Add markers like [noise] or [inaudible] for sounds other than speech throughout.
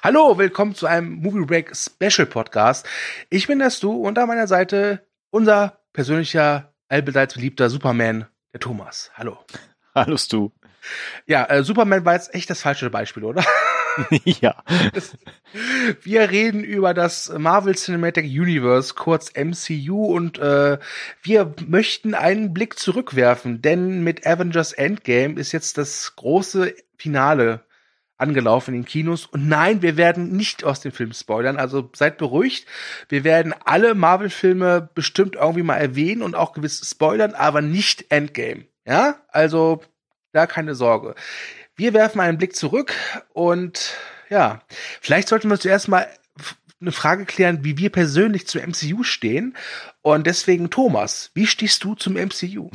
Hallo, willkommen zu einem Movie Break Special Podcast. Ich bin der Stu und an meiner Seite unser persönlicher, allbeseits beliebter Superman, der Thomas. Hallo. Hallo Stu. Ja, äh, Superman war jetzt echt das falsche Beispiel, oder? [laughs] ja. [laughs] Wir reden über das Marvel Cinematic Universe, kurz MCU, und äh, wir möchten einen Blick zurückwerfen, denn mit Avengers Endgame ist jetzt das große Finale angelaufen in den Kinos. Und nein, wir werden nicht aus dem Film spoilern. Also seid beruhigt. Wir werden alle Marvel-Filme bestimmt irgendwie mal erwähnen und auch gewiss spoilern, aber nicht Endgame. Ja, also da keine Sorge. Wir werfen einen Blick zurück und ja, vielleicht sollten wir zuerst mal eine Frage klären, wie wir persönlich zum MCU stehen. Und deswegen, Thomas, wie stehst du zum MCU?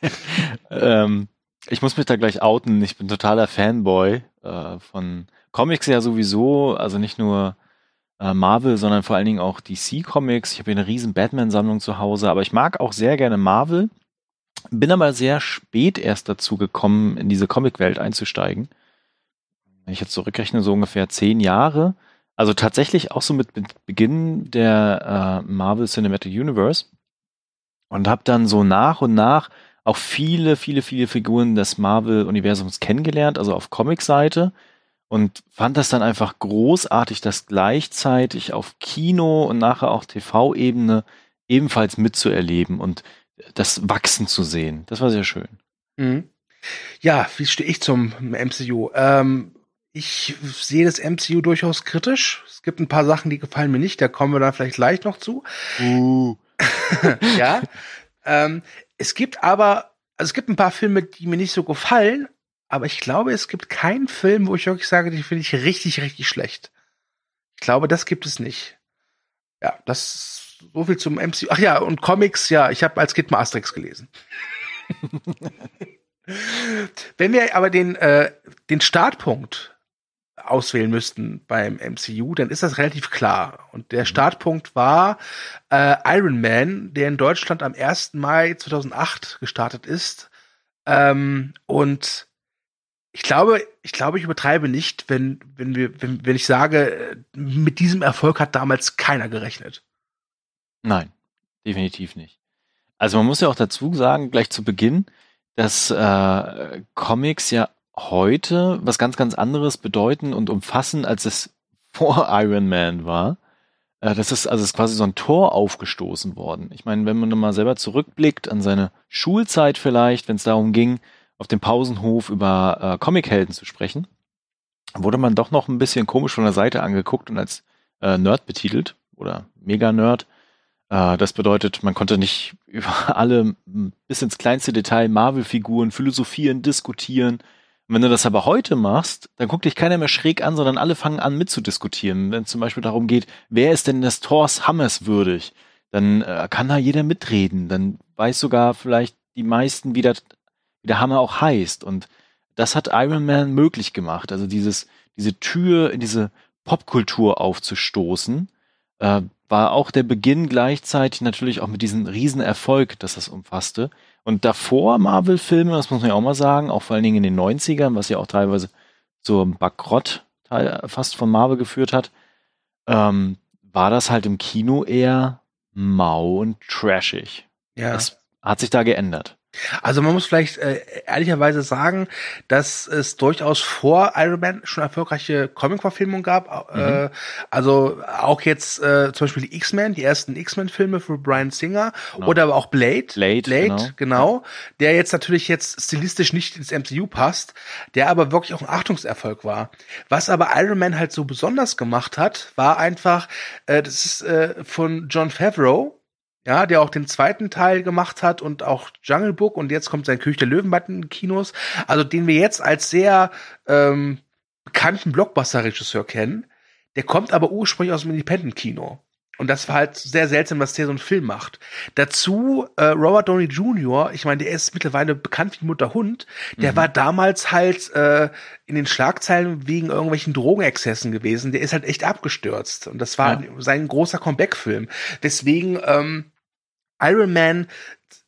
[laughs] ähm, ich muss mich da gleich outen. Ich bin totaler Fanboy äh, von Comics ja sowieso, also nicht nur äh, Marvel, sondern vor allen Dingen auch DC Comics. Ich habe hier eine riesen Batman-Sammlung zu Hause, aber ich mag auch sehr gerne Marvel. Bin aber sehr spät erst dazu gekommen, in diese Comicwelt einzusteigen. Wenn ich jetzt zurückrechne, so ungefähr zehn Jahre. Also tatsächlich auch so mit Beginn der äh, Marvel Cinematic Universe. Und habe dann so nach und nach auch viele, viele, viele Figuren des Marvel-Universums kennengelernt, also auf Comic-Seite. Und fand das dann einfach großartig, das gleichzeitig auf Kino und nachher auch TV-Ebene ebenfalls mitzuerleben und das Wachsen zu sehen. Das war sehr schön. Mhm. Ja, wie stehe ich zum MCU? Ähm, ich sehe das MCU durchaus kritisch. Es gibt ein paar Sachen, die gefallen mir nicht. Da kommen wir dann vielleicht gleich noch zu. Uh. [laughs] ja. [laughs] Ähm, es gibt aber, also es gibt ein paar Filme, die mir nicht so gefallen, aber ich glaube, es gibt keinen Film, wo ich wirklich sage, die finde ich richtig, richtig schlecht. Ich glaube, das gibt es nicht. Ja, das so viel zum MCU. Ach ja, und Comics, ja, ich habe als Kind mal Asterix gelesen. [laughs] Wenn wir aber den, äh, den Startpunkt auswählen müssten beim MCU, dann ist das relativ klar. Und der mhm. Startpunkt war äh, Iron Man, der in Deutschland am 1. Mai 2008 gestartet ist. Ähm, und ich glaube, ich glaube, ich übertreibe nicht, wenn, wenn wir, wenn, wenn ich sage, mit diesem Erfolg hat damals keiner gerechnet. Nein, definitiv nicht. Also man muss ja auch dazu sagen, gleich zu Beginn, dass äh, Comics ja heute was ganz, ganz anderes bedeuten und umfassen, als es [laughs] vor Iron Man war. Äh, das ist also ist quasi so ein Tor aufgestoßen worden. Ich meine, wenn man mal selber zurückblickt an seine Schulzeit vielleicht, wenn es darum ging, auf dem Pausenhof über äh, Comichelden zu sprechen, wurde man doch noch ein bisschen komisch von der Seite angeguckt und als äh, Nerd betitelt oder Mega-Nerd. Äh, das bedeutet, man konnte nicht [laughs] über alle bis ins kleinste Detail Marvel-Figuren philosophieren, diskutieren, und wenn du das aber heute machst, dann guckt dich keiner mehr schräg an, sondern alle fangen an mitzudiskutieren. Wenn es zum Beispiel darum geht, wer ist denn des Thors Hammers würdig, dann äh, kann da jeder mitreden. Dann weiß sogar vielleicht die meisten, wie, das, wie der Hammer auch heißt. Und das hat Iron Man möglich gemacht. Also dieses, diese Tür in diese Popkultur aufzustoßen, äh, war auch der Beginn gleichzeitig natürlich auch mit diesem Riesenerfolg, dass das umfasste. Und davor Marvel-Filme, das muss man ja auch mal sagen, auch vor allen Dingen in den 90ern, was ja auch teilweise zum Bankrott fast von Marvel geführt hat, ähm, war das halt im Kino eher mau und trashig. Ja. Das hat sich da geändert. Also man muss vielleicht äh, ehrlicherweise sagen, dass es durchaus vor Iron Man schon erfolgreiche Comic-Verfilmungen gab. Mhm. Äh, also auch jetzt äh, zum Beispiel die X-Men, die ersten X-Men-Filme für Brian Singer genau. oder aber auch Blade. Blade, Blade genau. genau. Der jetzt natürlich jetzt stilistisch nicht ins MCU passt, der aber wirklich auch ein Achtungserfolg war. Was aber Iron Man halt so besonders gemacht hat, war einfach, äh, das ist äh, von John Favreau, ja, der auch den zweiten Teil gemacht hat und auch Jungle Book und jetzt kommt sein König der Löwen in den Kinos, also den wir jetzt als sehr ähm, bekannten Blockbuster-Regisseur kennen, der kommt aber ursprünglich aus dem Independent-Kino. Und das war halt sehr seltsam, dass der so einen Film macht. Dazu äh, Robert Downey Jr., ich meine, der ist mittlerweile bekannt wie Mutter Hund, der mhm. war damals halt äh, in den Schlagzeilen wegen irgendwelchen Drogenexzessen gewesen. Der ist halt echt abgestürzt. Und das war ja. sein großer Comeback-Film. Deswegen ähm, Iron Man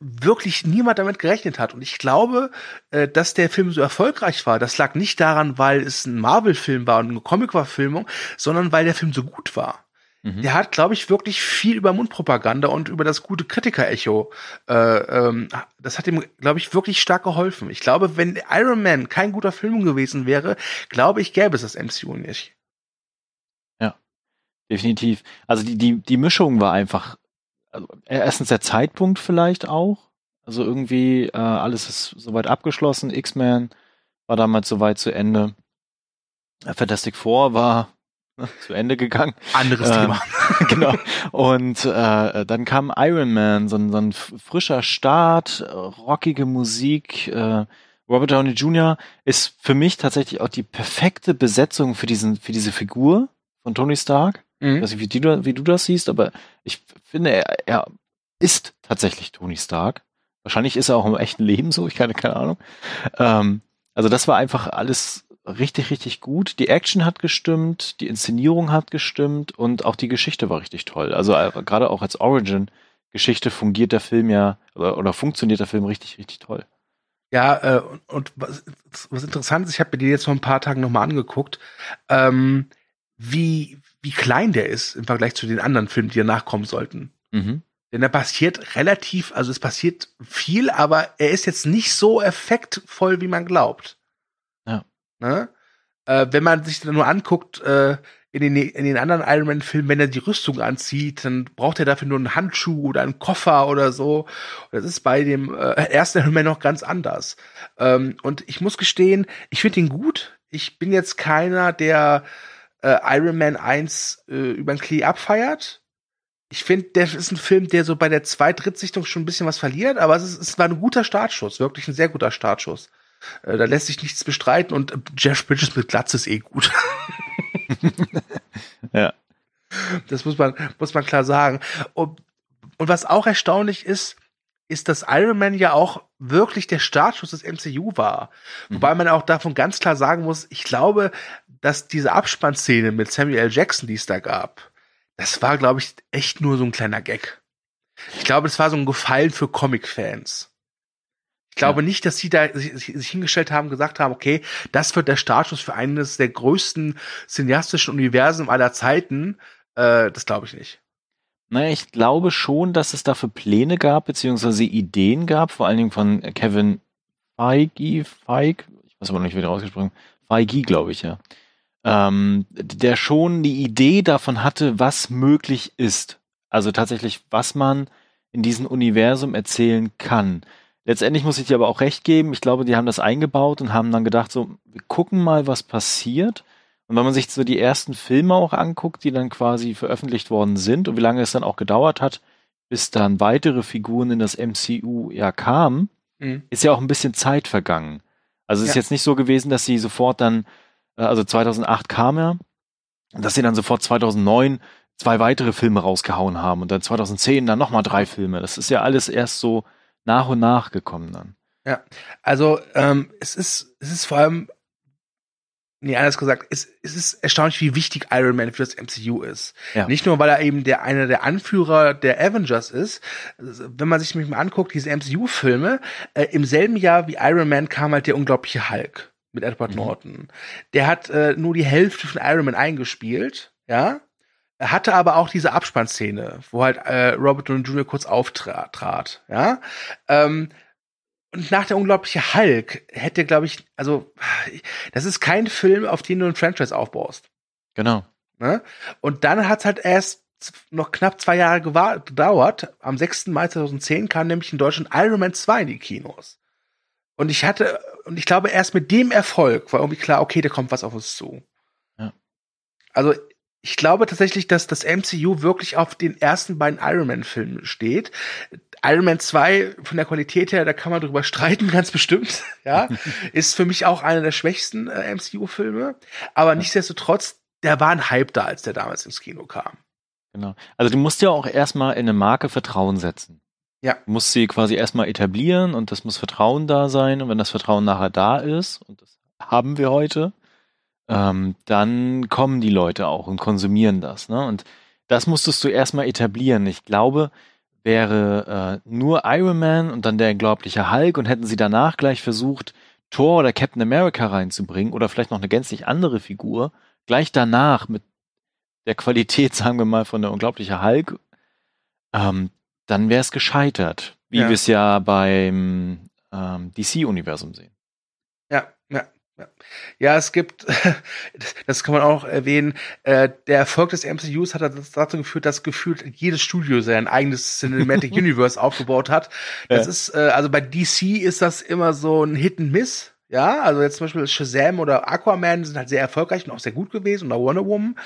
wirklich niemand damit gerechnet hat. Und ich glaube, äh, dass der Film so erfolgreich war, das lag nicht daran, weil es ein Marvel-Film war und eine Comic-Verfilmung, sondern weil der Film so gut war. Mhm. Der hat, glaube ich, wirklich viel über Mundpropaganda und über das gute Kritiker-Echo. Äh, ähm, das hat ihm, glaube ich, wirklich stark geholfen. Ich glaube, wenn Iron Man kein guter Film gewesen wäre, glaube ich, gäbe es das MCU nicht. Ja, definitiv. Also die, die, die Mischung war einfach, also erstens der Zeitpunkt vielleicht auch. Also irgendwie äh, alles ist soweit abgeschlossen. X-Men war damals soweit zu Ende. Fantastic Four war zu Ende gegangen. Anderes äh, Thema. [laughs] genau. Und äh, dann kam Iron Man, so ein, so ein frischer Start, rockige Musik. Äh, Robert Downey Jr. ist für mich tatsächlich auch die perfekte Besetzung für diesen, für diese Figur von Tony Stark. Mhm. Ich weiß nicht, wie du, wie du das siehst, aber ich finde, er, er ist tatsächlich Tony Stark. Wahrscheinlich ist er auch im echten Leben so, ich keine, keine Ahnung. Ähm, also das war einfach alles richtig, richtig gut. Die Action hat gestimmt, die Inszenierung hat gestimmt und auch die Geschichte war richtig toll. Also äh, gerade auch als Origin-Geschichte fungiert der Film ja oder, oder, funktioniert der Film richtig, richtig toll. Ja, äh, und was, was interessant ist, ich habe mir die jetzt vor ein paar Tagen nochmal angeguckt, ähm, wie, wie klein der ist im Vergleich zu den anderen Filmen, die danach kommen sollten. Mhm. Denn da passiert relativ, also es passiert viel, aber er ist jetzt nicht so effektvoll, wie man glaubt. Ne? Äh, wenn man sich dann nur anguckt, äh, in den, in den anderen Iron Man-Filmen, wenn er die Rüstung anzieht, dann braucht er dafür nur einen Handschuh oder einen Koffer oder so. Das ist bei dem äh, ersten Iron Man noch ganz anders. Ähm, und ich muss gestehen, ich finde ihn gut. Ich bin jetzt keiner, der äh, Iron Man 1 äh, über den Klee abfeiert. Ich finde, der ist ein Film, der so bei der Zweit-Drittsichtung schon ein bisschen was verliert, aber es, ist, es war ein guter Startschuss, wirklich ein sehr guter Startschuss. Äh, da lässt sich nichts bestreiten und Jeff Bridges mit Glatze ist eh gut. [laughs] ja. Das muss man, muss man klar sagen. Und, und was auch erstaunlich ist, ist, dass Iron Man ja auch wirklich der Startschuss des MCU war. Mhm. Wobei man auch davon ganz klar sagen muss, ich glaube, dass diese Abspannszene mit Samuel L. Jackson, die es da gab, das war, glaube ich, echt nur so ein kleiner Gag. Ich glaube, das war so ein Gefallen für Comic-Fans. Ich glaube ja. nicht, dass sie da sich, sich hingestellt haben, gesagt haben, okay, das wird der Startschuss für eines der größten cineastischen Universen aller Zeiten. Äh, das glaube ich nicht. Naja, ich glaube schon, dass es dafür Pläne gab, beziehungsweise Ideen gab, vor allen Dingen von Kevin Feige, Feige, ich weiß aber noch nicht, wie der ausgesprochen Feige, glaube ich, ja. Ähm, der schon die Idee davon hatte, was möglich ist. Also tatsächlich, was man in diesem Universum erzählen kann. Letztendlich muss ich dir aber auch recht geben. Ich glaube, die haben das eingebaut und haben dann gedacht, so, wir gucken mal, was passiert. Und wenn man sich so die ersten Filme auch anguckt, die dann quasi veröffentlicht worden sind und wie lange es dann auch gedauert hat, bis dann weitere Figuren in das MCU ja kamen, mhm. ist ja auch ein bisschen Zeit vergangen. Also es ja. ist jetzt nicht so gewesen, dass sie sofort dann, äh, also 2008 kam er, dass sie dann sofort 2009 zwei weitere Filme rausgehauen haben und dann 2010 dann nochmal drei Filme. Das ist ja alles erst so nach und nach gekommen dann. Ja, also ähm, es ist es ist vor allem Nee, anders gesagt, es, es ist erstaunlich, wie wichtig Iron Man für das MCU ist. Ja. Nicht nur, weil er eben der einer der Anführer der Avengers ist. Wenn man sich mal anguckt, diese MCU-Filme, äh, im selben Jahr wie Iron Man kam halt der unglaubliche Hulk mit Edward mhm. Norton. Der hat äh, nur die Hälfte von Iron Man eingespielt, ja. Er hatte aber auch diese Abspannszene, wo halt äh, Robert Downey Jr. kurz auftrat, ja. Ähm, und nach der unglaubliche Hulk hätte, glaube ich, also das ist kein Film, auf den du ein Franchise aufbaust. Genau. Ne? Und dann hat es halt erst noch knapp zwei Jahre gedauert. Am 6. Mai 2010 kam nämlich in Deutschland Iron Man 2 in die Kinos. Und ich hatte, und ich glaube, erst mit dem Erfolg war irgendwie klar, okay, da kommt was auf uns zu. Ja. Also ich glaube tatsächlich, dass das MCU wirklich auf den ersten beiden Iron Man-Filmen steht. Iron Man 2 von der Qualität her, da kann man drüber streiten, [laughs] ganz bestimmt. [laughs] Ja, ist für mich auch einer der schwächsten äh, MCU-Filme. Aber nichtsdestotrotz, der war ein Hype da, als der damals ins Kino kam. Genau. Also du musst ja auch erstmal in eine Marke Vertrauen setzen. Ja. Du musst sie quasi erstmal etablieren und das muss Vertrauen da sein. Und wenn das Vertrauen nachher da ist, und das haben wir heute, ähm, dann kommen die Leute auch und konsumieren das. Ne? Und das musstest du erstmal etablieren. Ich glaube, wäre äh, nur Iron Man und dann der unglaubliche Hulk und hätten sie danach gleich versucht, Thor oder Captain America reinzubringen oder vielleicht noch eine gänzlich andere Figur, gleich danach mit der Qualität, [laughs] sagen wir mal, von der unglaubliche Hulk, ähm, dann wäre es gescheitert, wie ja. wir es ja beim ähm, DC-Universum sehen. Ja, ja. Es gibt, [laughs] das kann man auch erwähnen, äh, der Erfolg des MCUs hat dazu geführt, dass gefühlt jedes Studio sein eigenes Cinematic [laughs] Universe aufgebaut hat. Das ja. ist, äh, also bei DC ist das immer so ein Hit and Miss. Ja, also jetzt zum Beispiel Shazam oder Aquaman sind halt sehr erfolgreich und auch sehr gut gewesen oder Wonder Woman.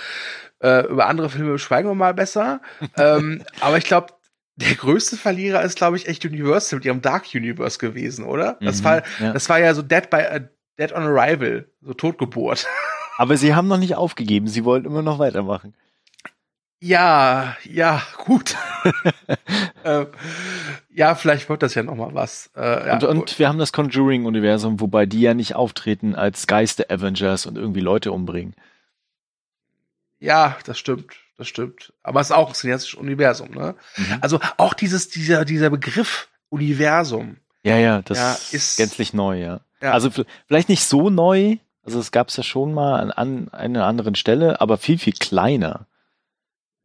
Äh, über andere Filme schweigen wir mal besser. [laughs] ähm, aber ich glaube, der größte Verlierer ist, glaube ich, echt Universal mit ihrem Dark Universe gewesen, oder? Mhm, das war, ja. das war ja so Dead by Dead on Arrival, so Totgeburt. [laughs] Aber sie haben noch nicht aufgegeben, sie wollen immer noch weitermachen. Ja, ja, gut. [laughs] äh, ja, vielleicht wird das ja noch mal was. Äh, ja. und, und wir haben das Conjuring-Universum, wobei die ja nicht auftreten als Geister-Avengers und irgendwie Leute umbringen. Ja, das stimmt, das stimmt. Aber es ist auch ein cineastisches Universum, ne? Mhm. Also auch dieses, dieser, dieser Begriff Universum. Ja, ja, das ja, ist gänzlich neu, ja. Ja. Also vielleicht nicht so neu, also es gab es ja schon mal an, an einer anderen Stelle, aber viel, viel kleiner.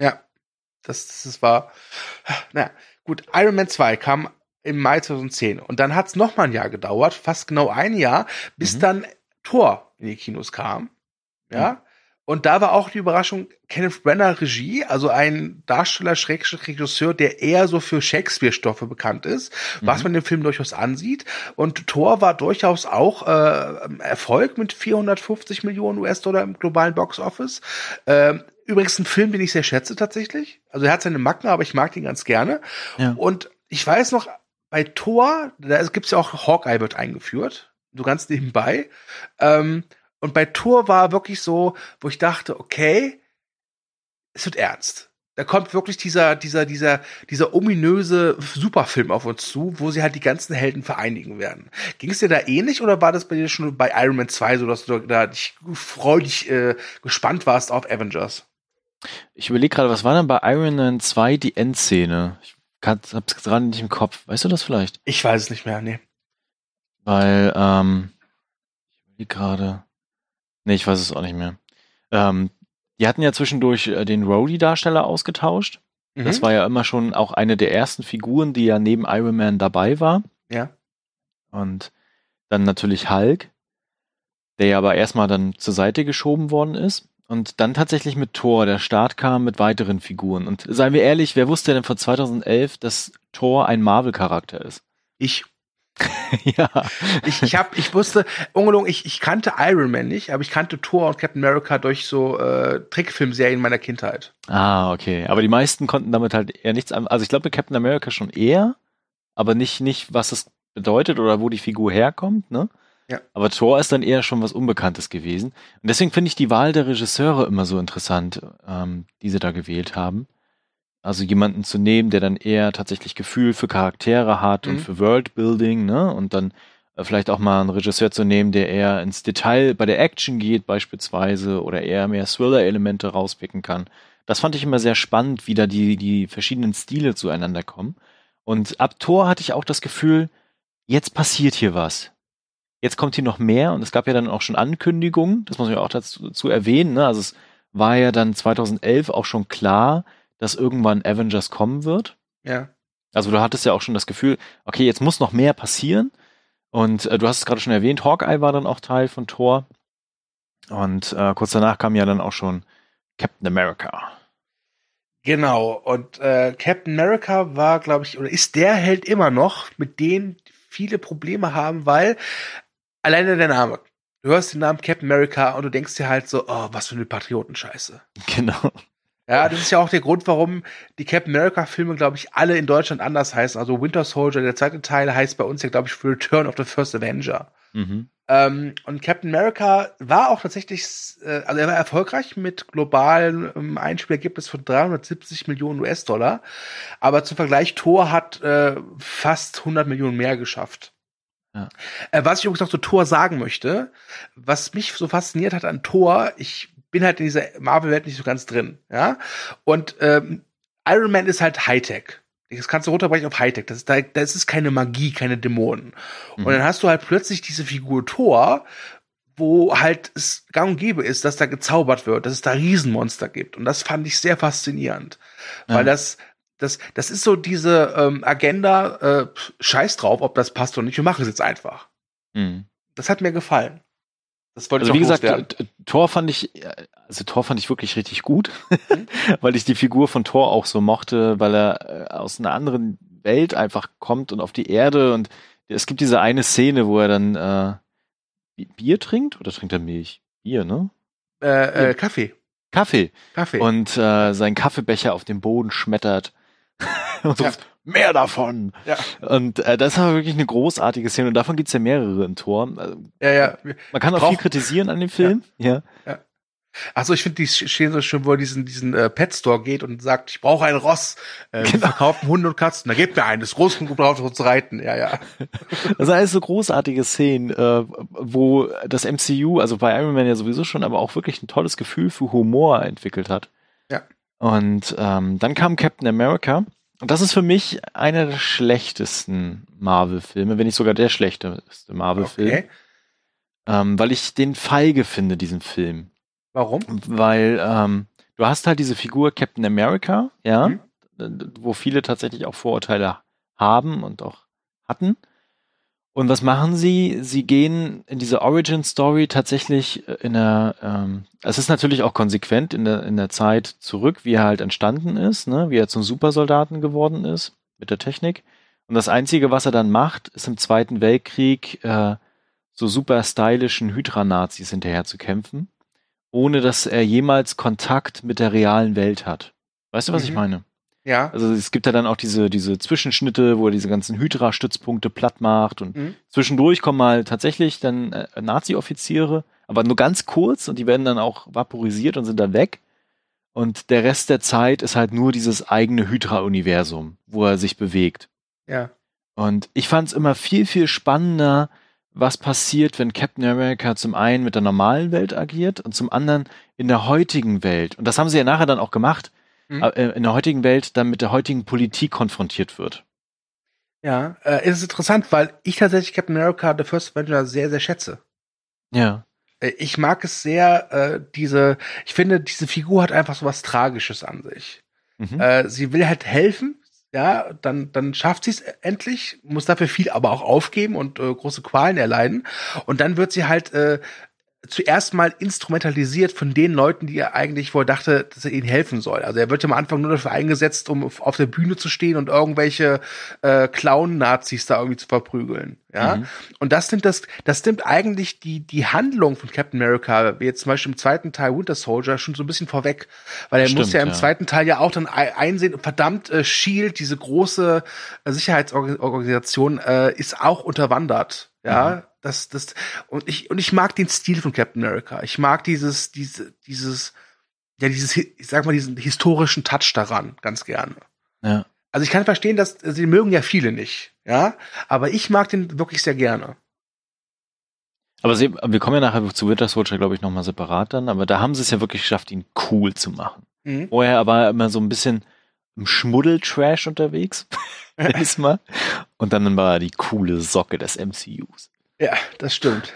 Ja, das, das war. Naja, gut, Iron Man 2 kam im Mai 2010 und dann hat es noch mal ein Jahr gedauert, fast genau ein Jahr, bis mhm. dann Thor in die Kinos kam. Ja. Mhm. Und da war auch die Überraschung, Kenneth Brenner Regie, also ein Darsteller, Schrägstrich Regisseur, der eher so für Shakespeare-Stoffe bekannt ist, mhm. was man dem Film durchaus ansieht. Und Thor war durchaus auch äh, Erfolg mit 450 Millionen US-Dollar im globalen Box-Office. Ähm, übrigens ein Film, den ich sehr schätze tatsächlich. Also er hat seine Macken, aber ich mag ihn ganz gerne. Ja. Und ich weiß noch, bei Thor, da gibt's ja auch Hawkeye wird eingeführt, so ganz nebenbei. Ähm, und bei Tour war wirklich so, wo ich dachte, okay, es wird ernst. Da kommt wirklich dieser, dieser, dieser, dieser ominöse Superfilm auf uns zu, wo sie halt die ganzen Helden vereinigen werden. Ging es dir da ähnlich oder war das bei dir schon bei Iron Man 2 so, dass du da dich freudig äh, gespannt warst auf Avengers? Ich überlege gerade, was war denn bei Iron Man 2 die Endszene? Ich kann, hab's gerade nicht im Kopf. Weißt du das vielleicht? Ich weiß es nicht mehr, nee. Weil, ähm, ich überlege gerade. Nee, ich weiß es auch nicht mehr. Ähm, die hatten ja zwischendurch äh, den Rhodey-Darsteller ausgetauscht. Mhm. Das war ja immer schon auch eine der ersten Figuren, die ja neben Iron Man dabei war. Ja. Und dann natürlich Hulk, der ja aber erstmal dann zur Seite geschoben worden ist. Und dann tatsächlich mit Thor, der Start kam mit weiteren Figuren. Und seien wir ehrlich, wer wusste denn vor 2011, dass Thor ein Marvel-Charakter ist? Ich. [laughs] ja. Ich, ich, hab, ich wusste, ungelogen, ich, ich kannte Iron Man nicht, aber ich kannte Thor und Captain America durch so äh, Trickfilmserien meiner Kindheit. Ah, okay. Aber die meisten konnten damit halt eher nichts an. Also ich glaube, Captain America schon eher, aber nicht, nicht, was es bedeutet oder wo die Figur herkommt, ne? Ja. Aber Thor ist dann eher schon was Unbekanntes gewesen. Und deswegen finde ich die Wahl der Regisseure immer so interessant, ähm, die sie da gewählt haben. Also jemanden zu nehmen, der dann eher tatsächlich Gefühl für Charaktere hat mhm. und für Worldbuilding, ne? Und dann äh, vielleicht auch mal einen Regisseur zu nehmen, der eher ins Detail bei der Action geht, beispielsweise, oder eher mehr Thriller-Elemente rauspicken kann. Das fand ich immer sehr spannend, wie da die, die verschiedenen Stile zueinander kommen. Und ab Tor hatte ich auch das Gefühl, jetzt passiert hier was. Jetzt kommt hier noch mehr und es gab ja dann auch schon Ankündigungen, das muss man ja auch dazu, dazu erwähnen, ne? Also es war ja dann 2011 auch schon klar, dass irgendwann Avengers kommen wird. Ja. Also du hattest ja auch schon das Gefühl, okay, jetzt muss noch mehr passieren. Und äh, du hast es gerade schon erwähnt, Hawkeye war dann auch Teil von Thor. Und äh, kurz danach kam ja dann auch schon Captain America. Genau, und äh, Captain America war, glaube ich, oder ist der Held immer noch, mit denen viele Probleme haben, weil alleine der Name. Du hörst den Namen Captain America und du denkst dir halt so, oh, was für eine Patriotenscheiße. [laughs] Genau. Ja, das ist ja auch der Grund, warum die Captain America-Filme, glaube ich, alle in Deutschland anders heißen. Also Winter Soldier, der zweite Teil, heißt bei uns ja, glaube ich, Return of the First Avenger. Mhm. Ähm, und Captain America war auch tatsächlich, äh, also er war erfolgreich mit globalen ähm, Einspielergebnis von 370 Millionen US-Dollar. Aber zum Vergleich, Thor hat äh, fast 100 Millionen mehr geschafft. Ja. Äh, was ich übrigens noch zu Thor sagen möchte, was mich so fasziniert hat an Thor, ich bin halt in dieser Marvel-Welt nicht so ganz drin, ja. Und ähm, Iron Man ist halt Hightech. Das kannst du runterbrechen auf Hightech. Das ist, da, das ist keine Magie, keine Dämonen. Mhm. Und dann hast du halt plötzlich diese Figur Thor, wo halt es gang und gäbe ist, dass da gezaubert wird, dass es da Riesenmonster gibt. Und das fand ich sehr faszinierend. Ja. Weil das, das, das ist so diese ähm, Agenda, äh, scheiß drauf, ob das passt oder nicht, wir machen es jetzt einfach. Mhm. Das hat mir gefallen. Das wollte Also ich wie gesagt, Thor fand ich, also Thor fand ich wirklich richtig gut, Mhm. [laughs] weil ich die Figur von Thor auch so mochte, weil er äh, aus einer anderen Welt einfach kommt und auf die Erde und es gibt diese eine Szene, wo er dann äh, Bi- Bier trinkt oder trinkt er Milch? Bier, ne? äh, äh, Kaffee. Kaffee Kaffee. und äh, seinen Kaffeebecher auf den Boden schmettert [laughs] und Ja. ruft, mehr davon. Ja. Und äh, das war wirklich eine großartige Szene und davon gibt's ja mehrere im Tor. Also, ja, ja. man kann auch Brauch- viel kritisieren an dem Film, ja. Achso, ich finde die Szene so schön, wo er diesen, diesen äh, Pet Store geht und sagt, ich brauche ein Ross. Äh, Genau. verkaufen Hunde und Katzen. Da gebt mir einen, das groß genug drauf, um zu reiten. Ja, ja. Das sind alles so großartige Szenen, äh, wo das MCU, also bei Iron Man ja sowieso schon, aber auch wirklich ein tolles Gefühl für Humor entwickelt hat. Ja. Und ähm, dann kam Captain America. Und das ist für mich einer der schlechtesten Marvel-Filme, wenn nicht sogar der schlechteste Marvel-Film. Okay. Ähm, weil ich den feige finde, diesen Film. Warum? Weil ähm, du hast halt diese Figur Captain America, ja, Mhm. wo viele tatsächlich auch Vorurteile haben und auch hatten. Und was machen sie? Sie gehen in diese Origin Story tatsächlich äh, in der, ähm, es ist natürlich auch konsequent in der, in der Zeit zurück, wie er halt entstanden ist, ne? wie er zum Supersoldaten geworden ist mit der Technik. Und das Einzige, was er dann macht, ist im Zweiten Weltkrieg äh, so super stylischen Hydra-Nazis hinterher zu kämpfen, ohne dass er jemals Kontakt mit der realen Welt hat. Weißt du, was ich Mhm. meine? Ja. Also es gibt ja dann auch diese, diese Zwischenschnitte, wo er diese ganzen Hydra-Stützpunkte platt macht und Mhm. zwischendurch kommen mal tatsächlich dann äh, Nazi-Offiziere, aber nur ganz kurz und die werden dann auch vaporisiert und sind dann weg. Und der Rest der Zeit ist halt nur dieses eigene Hydra-Universum, wo er sich bewegt. Ja. Und ich fand es immer viel, viel spannender, was passiert, wenn Captain America zum einen mit der normalen Welt agiert und zum anderen in der heutigen Welt. Und das haben sie ja nachher dann auch gemacht, Mhm. in der heutigen Welt dann mit der heutigen Politik konfrontiert wird. Ja. Äh, es ist interessant, weil ich tatsächlich Captain America The First Avenger sehr, sehr schätze. Ja. Äh, Ich mag es sehr, äh, diese, ich finde, diese Figur hat einfach so was Tragisches an sich. Mhm. Äh, sie will halt helfen, ja, dann, dann schafft sie es endlich, muss dafür viel aber auch aufgeben und äh, große Qualen erleiden. Und dann wird sie halt äh, zuerst mal instrumentalisiert von den Leuten, die er eigentlich wohl dachte, dass er ihnen helfen soll. Also er wird ja am Anfang nur dafür eingesetzt, um auf der Bühne zu stehen und irgendwelche äh, Clown-Nazis da irgendwie zu verprügeln. Ja. Mhm. Und das nimmt das, das nimmt eigentlich die, die Handlung von Captain America, wie jetzt zum Beispiel im zweiten Teil Winter Soldier, schon so ein bisschen vorweg. Weil er Stimmt, muss ja im ja. zweiten Teil ja auch dann ei- einsehen, verdammt, äh, Shield, diese große äh, Sicherheitsorganisation, äh, ist auch unterwandert. Ja, Mhm. Das, das, und ich, und ich mag den Stil von Captain America. Ich mag dieses, diese, dieses, ja, dieses, ich sag mal, diesen historischen Touch daran ganz gerne. Ja. Also ich kann verstehen, dass sie mögen ja viele nicht, ja, aber ich mag den wirklich sehr gerne. Aber sie, wir kommen ja nachher zu Winter Soldier, glaube ich, nochmal separat dann, aber da haben sie es ja wirklich geschafft, ihn cool zu machen. Mhm. Vorher war er immer so ein bisschen im Schmuddeltrash unterwegs, nenn ich's mal. Und dann war er die coole Socke des MCUs. Ja, das stimmt.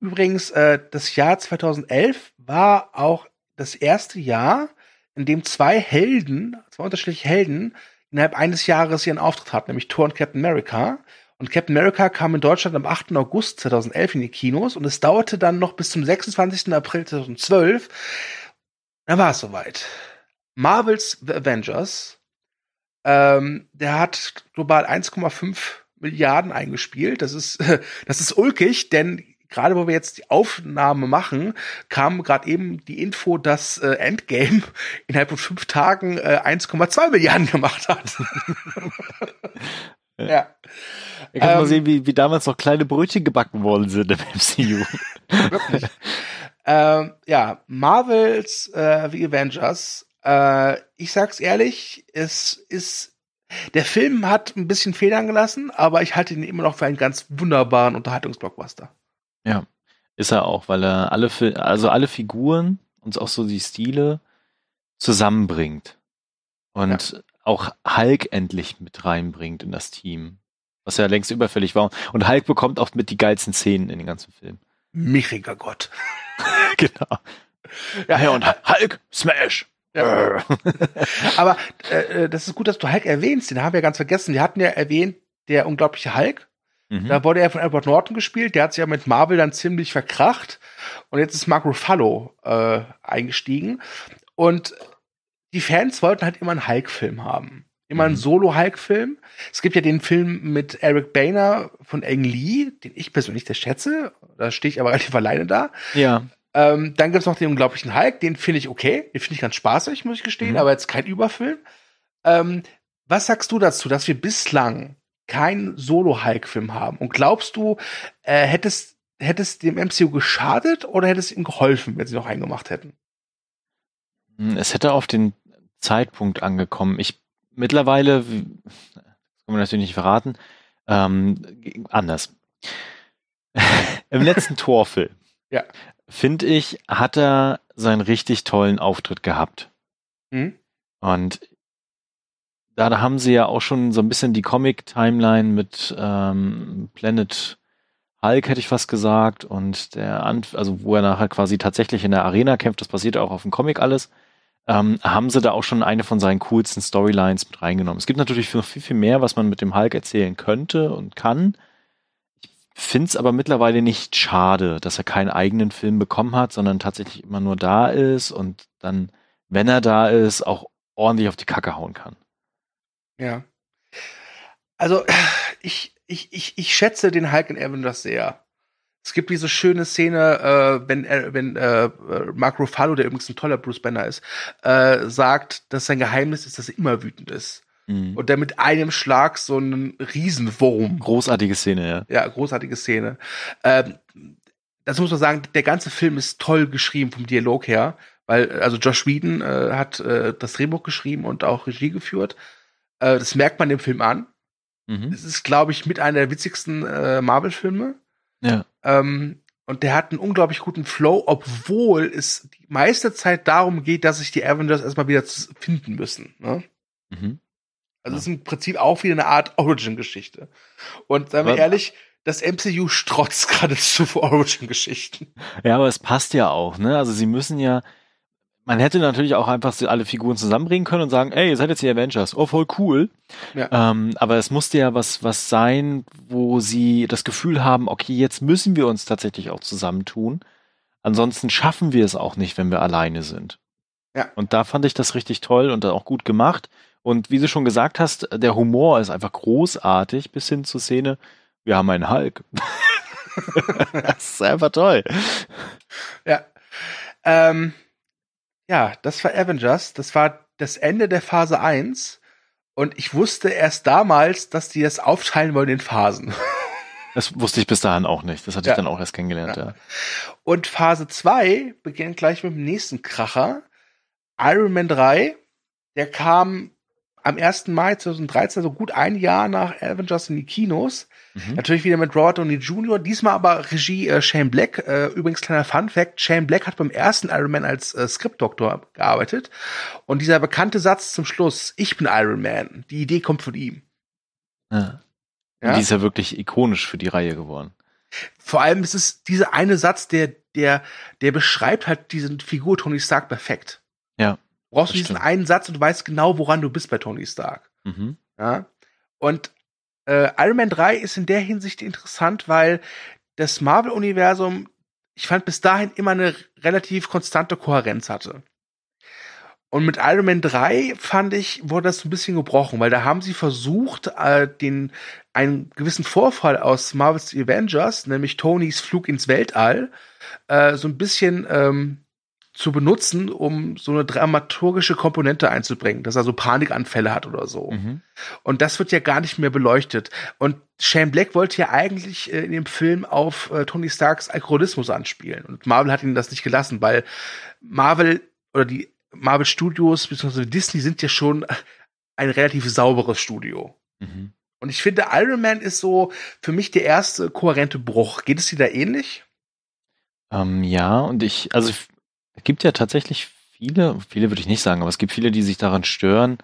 Übrigens, äh, das Jahr 2011 war auch das erste Jahr, in dem zwei Helden, zwei unterschiedliche Helden, innerhalb eines Jahres ihren Auftritt hatten, nämlich Thor und Captain America. Und Captain America kam in Deutschland am 8. August 2011 in die Kinos und es dauerte dann noch bis zum 26. April 2012. Da war es soweit. Marvels The Avengers, ähm, der hat global 1,5 Milliarden eingespielt. Das ist, [laughs] das ist ulkig, denn gerade wo wir jetzt die Aufnahme machen, kam gerade eben die Info, dass äh, Endgame [laughs] innerhalb von fünf Tagen äh, 1,2 Milliarden gemacht hat. [laughs] ja. Ich kann mal Ähm, sehen, wie, wie damals noch kleine Brötchen gebacken worden sind im MCU. Wirklich. ähm, ja, Marvels äh, The Avengers. Äh, ich sag's ehrlich, es ist der Film hat ein bisschen Federn gelassen, aber ich halte ihn immer noch für einen ganz wunderbaren Unterhaltungsblockbuster. Ist er auch, weil er alle, also alle Figuren und auch so die Stile zusammenbringt. Und auch Hulk endlich mit reinbringt in das Team. Was ja längst überfällig war. Und Hulk bekommt auch mit die geilsten Szenen in den ganzen Film. Michiger Gott. [laughs] genau. Ja, ja, und Hulk, Smash. Ja. [laughs] Aber äh, äh, das ist gut, dass du Hulk erwähnst. Den haben wir ganz vergessen. Wir hatten ja erwähnt, der unglaubliche Hulk. Mhm. Da wurde er von Edward Norton gespielt. Der hat sich ja mit Marvel dann ziemlich verkracht. Und jetzt ist Mark Ruffalo äh, eingestiegen. Und die Fans wollten halt immer einen Hulk-Film haben. Immer einen mhm. Solo-Hulk-Film. Es gibt ja den Film mit Eric Boehner von Ang Lee, den ich persönlich sehr schätze. Da stehe ich aber [laughs] relativ alleine da. Ja. Ähm, dann gibt's noch den unglaublichen Hulk, den finde ich okay. Den finde ich ganz spaßig, muss ich gestehen, mhm. aber jetzt kein Überfilm. Ähm, was sagst du dazu, dass wir bislang keinen Solo-Hulk-Film haben? Und glaubst du, äh, hättest, hättest dem MCU geschadet oder hätte es ihm geholfen, wenn sie noch einen gemacht hätten? Hm, es hätte auf den Zeitpunkt angekommen. Ich mittlerweile, das kann man natürlich nicht verraten, ähm, anders. [laughs] Im letzten Torfilm, ja. Finde ich, hat er seinen richtig tollen Auftritt gehabt. Mhm. Und da, da haben sie ja auch schon so ein bisschen die Comic-Timeline mit ähm, Planet Hulk, hätte ich fast gesagt, und der, Anf also wo er nachher quasi tatsächlich in der Arena kämpft, das passiert auch auf dem Comic alles ähm, haben sie da auch schon eine von seinen coolsten Storylines mit reingenommen. Es gibt natürlich noch viel, viel mehr, was man mit dem Hulk erzählen könnte und kann. Es aber mittlerweile nicht schade, dass er keinen eigenen Film bekommen hat, sondern tatsächlich immer nur da ist und dann, wenn er da ist, auch ordentlich auf die Kacke hauen kann. Ja. Also, [clears throat] ich, ich, ich, ich schätze den Hulk in Avengers sehr. Es gibt diese schöne Szene, äh, wenn er, wenn äh, Mark Ruffalo, der übrigens ein toller Bruce Banner ist, äh, sagt, dass sein Geheimnis ist, dass er immer wütend ist. Mhm. Und der mit einem Schlag so einen Riesenwurm. Großartige Szene, ja. Ja, großartige Szene. Ähm, das muss man sagen, der ganze Film ist toll geschrieben vom Dialog her, weil also Josh Whedon äh, hat äh, das Drehbuch geschrieben und auch Regie geführt. Äh, das merkt man dem Film an. Mhm. Es ist, glaube ich, mit einer der witzigsten äh, Marvel-Filme. Ja. Ähm, und der hat einen unglaublich guten Flow, obwohl es die meiste Zeit darum geht, dass sich die Avengers erstmal wieder finden müssen. Ne? Mhm. Also es ist im Prinzip auch wieder eine Art Origin-Geschichte. Und seien wir aber, ehrlich, das MCU strotzt [laughs] geradezu vor Origin-Geschichten. Ja, aber es passt ja auch, ne? Also sie müssen ja, man hätte natürlich auch einfach alle Figuren zusammenbringen können und sagen, ey, ihr seid jetzt die Avengers, oh, voll cool. Ja. Ähm, aber es musste ja was, was sein, wo sie das Gefühl haben, okay, jetzt müssen wir uns tatsächlich auch zusammentun. Ansonsten schaffen wir es auch nicht, wenn wir alleine sind. Ja. Und da fand ich das richtig toll und auch gut gemacht. Und wie du schon gesagt hast, der Humor ist einfach großartig bis hin zur Szene, wir haben einen Hulk. [laughs] das ist einfach toll. Ja. Ähm, ja, das war Avengers. Das war das Ende der Phase 1. Und ich wusste erst damals, dass die das aufteilen wollen in Phasen. [laughs] Das wusste ich bis dahin auch nicht. Das hatte ja. ich dann auch erst kennengelernt, ja. ja. Und Phase 2 beginnt gleich mit dem nächsten Kracher. Iron Man 3, der kam am 1. Mai 2013, so gut ein Jahr nach Avengers in die Kinos. Mhm. Natürlich wieder mit Robert Downey Jr., diesmal aber Regie äh, Shane Black. Äh, übrigens kleiner Fun Fact, Shane Black hat beim ersten Iron Man als äh, Skriptdoktor gearbeitet. Und dieser bekannte Satz zum Schluss, ich bin Iron Man, die Idee kommt von ihm. Ja. ja? Die ist ja wirklich ikonisch für die Reihe geworden. Vor allem ist es dieser eine Satz, der, der, der beschreibt halt diese Figur Tony Stark perfekt. Brauchst du diesen stimmt. einen Satz und du weißt genau, woran du bist bei Tony Stark. Mhm. Ja. Und äh, Iron Man 3 ist in der Hinsicht interessant, weil das Marvel-Universum, ich fand bis dahin immer eine relativ konstante Kohärenz hatte. Und mit Iron Man 3 fand ich, wurde das ein bisschen gebrochen, weil da haben sie versucht, äh, den, einen gewissen Vorfall aus Marvel's Avengers, nämlich Tonys Flug ins Weltall, äh, so ein bisschen ähm, zu benutzen, um so eine dramaturgische Komponente einzubringen, dass er so Panikanfälle hat oder so. Mhm. Und das wird ja gar nicht mehr beleuchtet. Und Shane Black wollte ja eigentlich äh, in dem Film auf äh, Tony Starks Alkoholismus anspielen. Und Marvel hat ihn das nicht gelassen, weil Marvel oder die Marvel Studios bzw. Disney sind ja schon ein relativ sauberes Studio. Mhm. Und ich finde, Iron Man ist so für mich der erste kohärente Bruch. Geht es dir da ähnlich? Ähm, ja, und ich, also es gibt ja tatsächlich viele, viele würde ich nicht sagen, aber es gibt viele, die sich daran stören,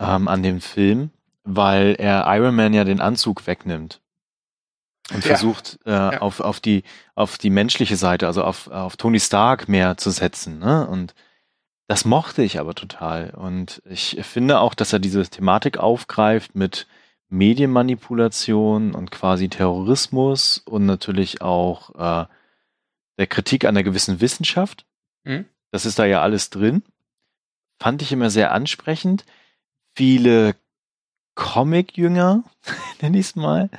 ähm, an dem Film, weil er Iron Man ja den Anzug wegnimmt und Ja. versucht äh, auf, auf, die, auf die menschliche Seite, also auf, auf Tony Stark mehr zu setzen. Ne? Und das mochte ich aber total. Und ich finde auch, dass er diese Thematik aufgreift mit Medienmanipulation und quasi Terrorismus und natürlich auch äh, der Kritik an einer gewissen Wissenschaft. Mhm. Das ist da ja alles drin. Fand ich immer sehr ansprechend. Viele Comic-Jünger, [laughs] nenne ich es mal.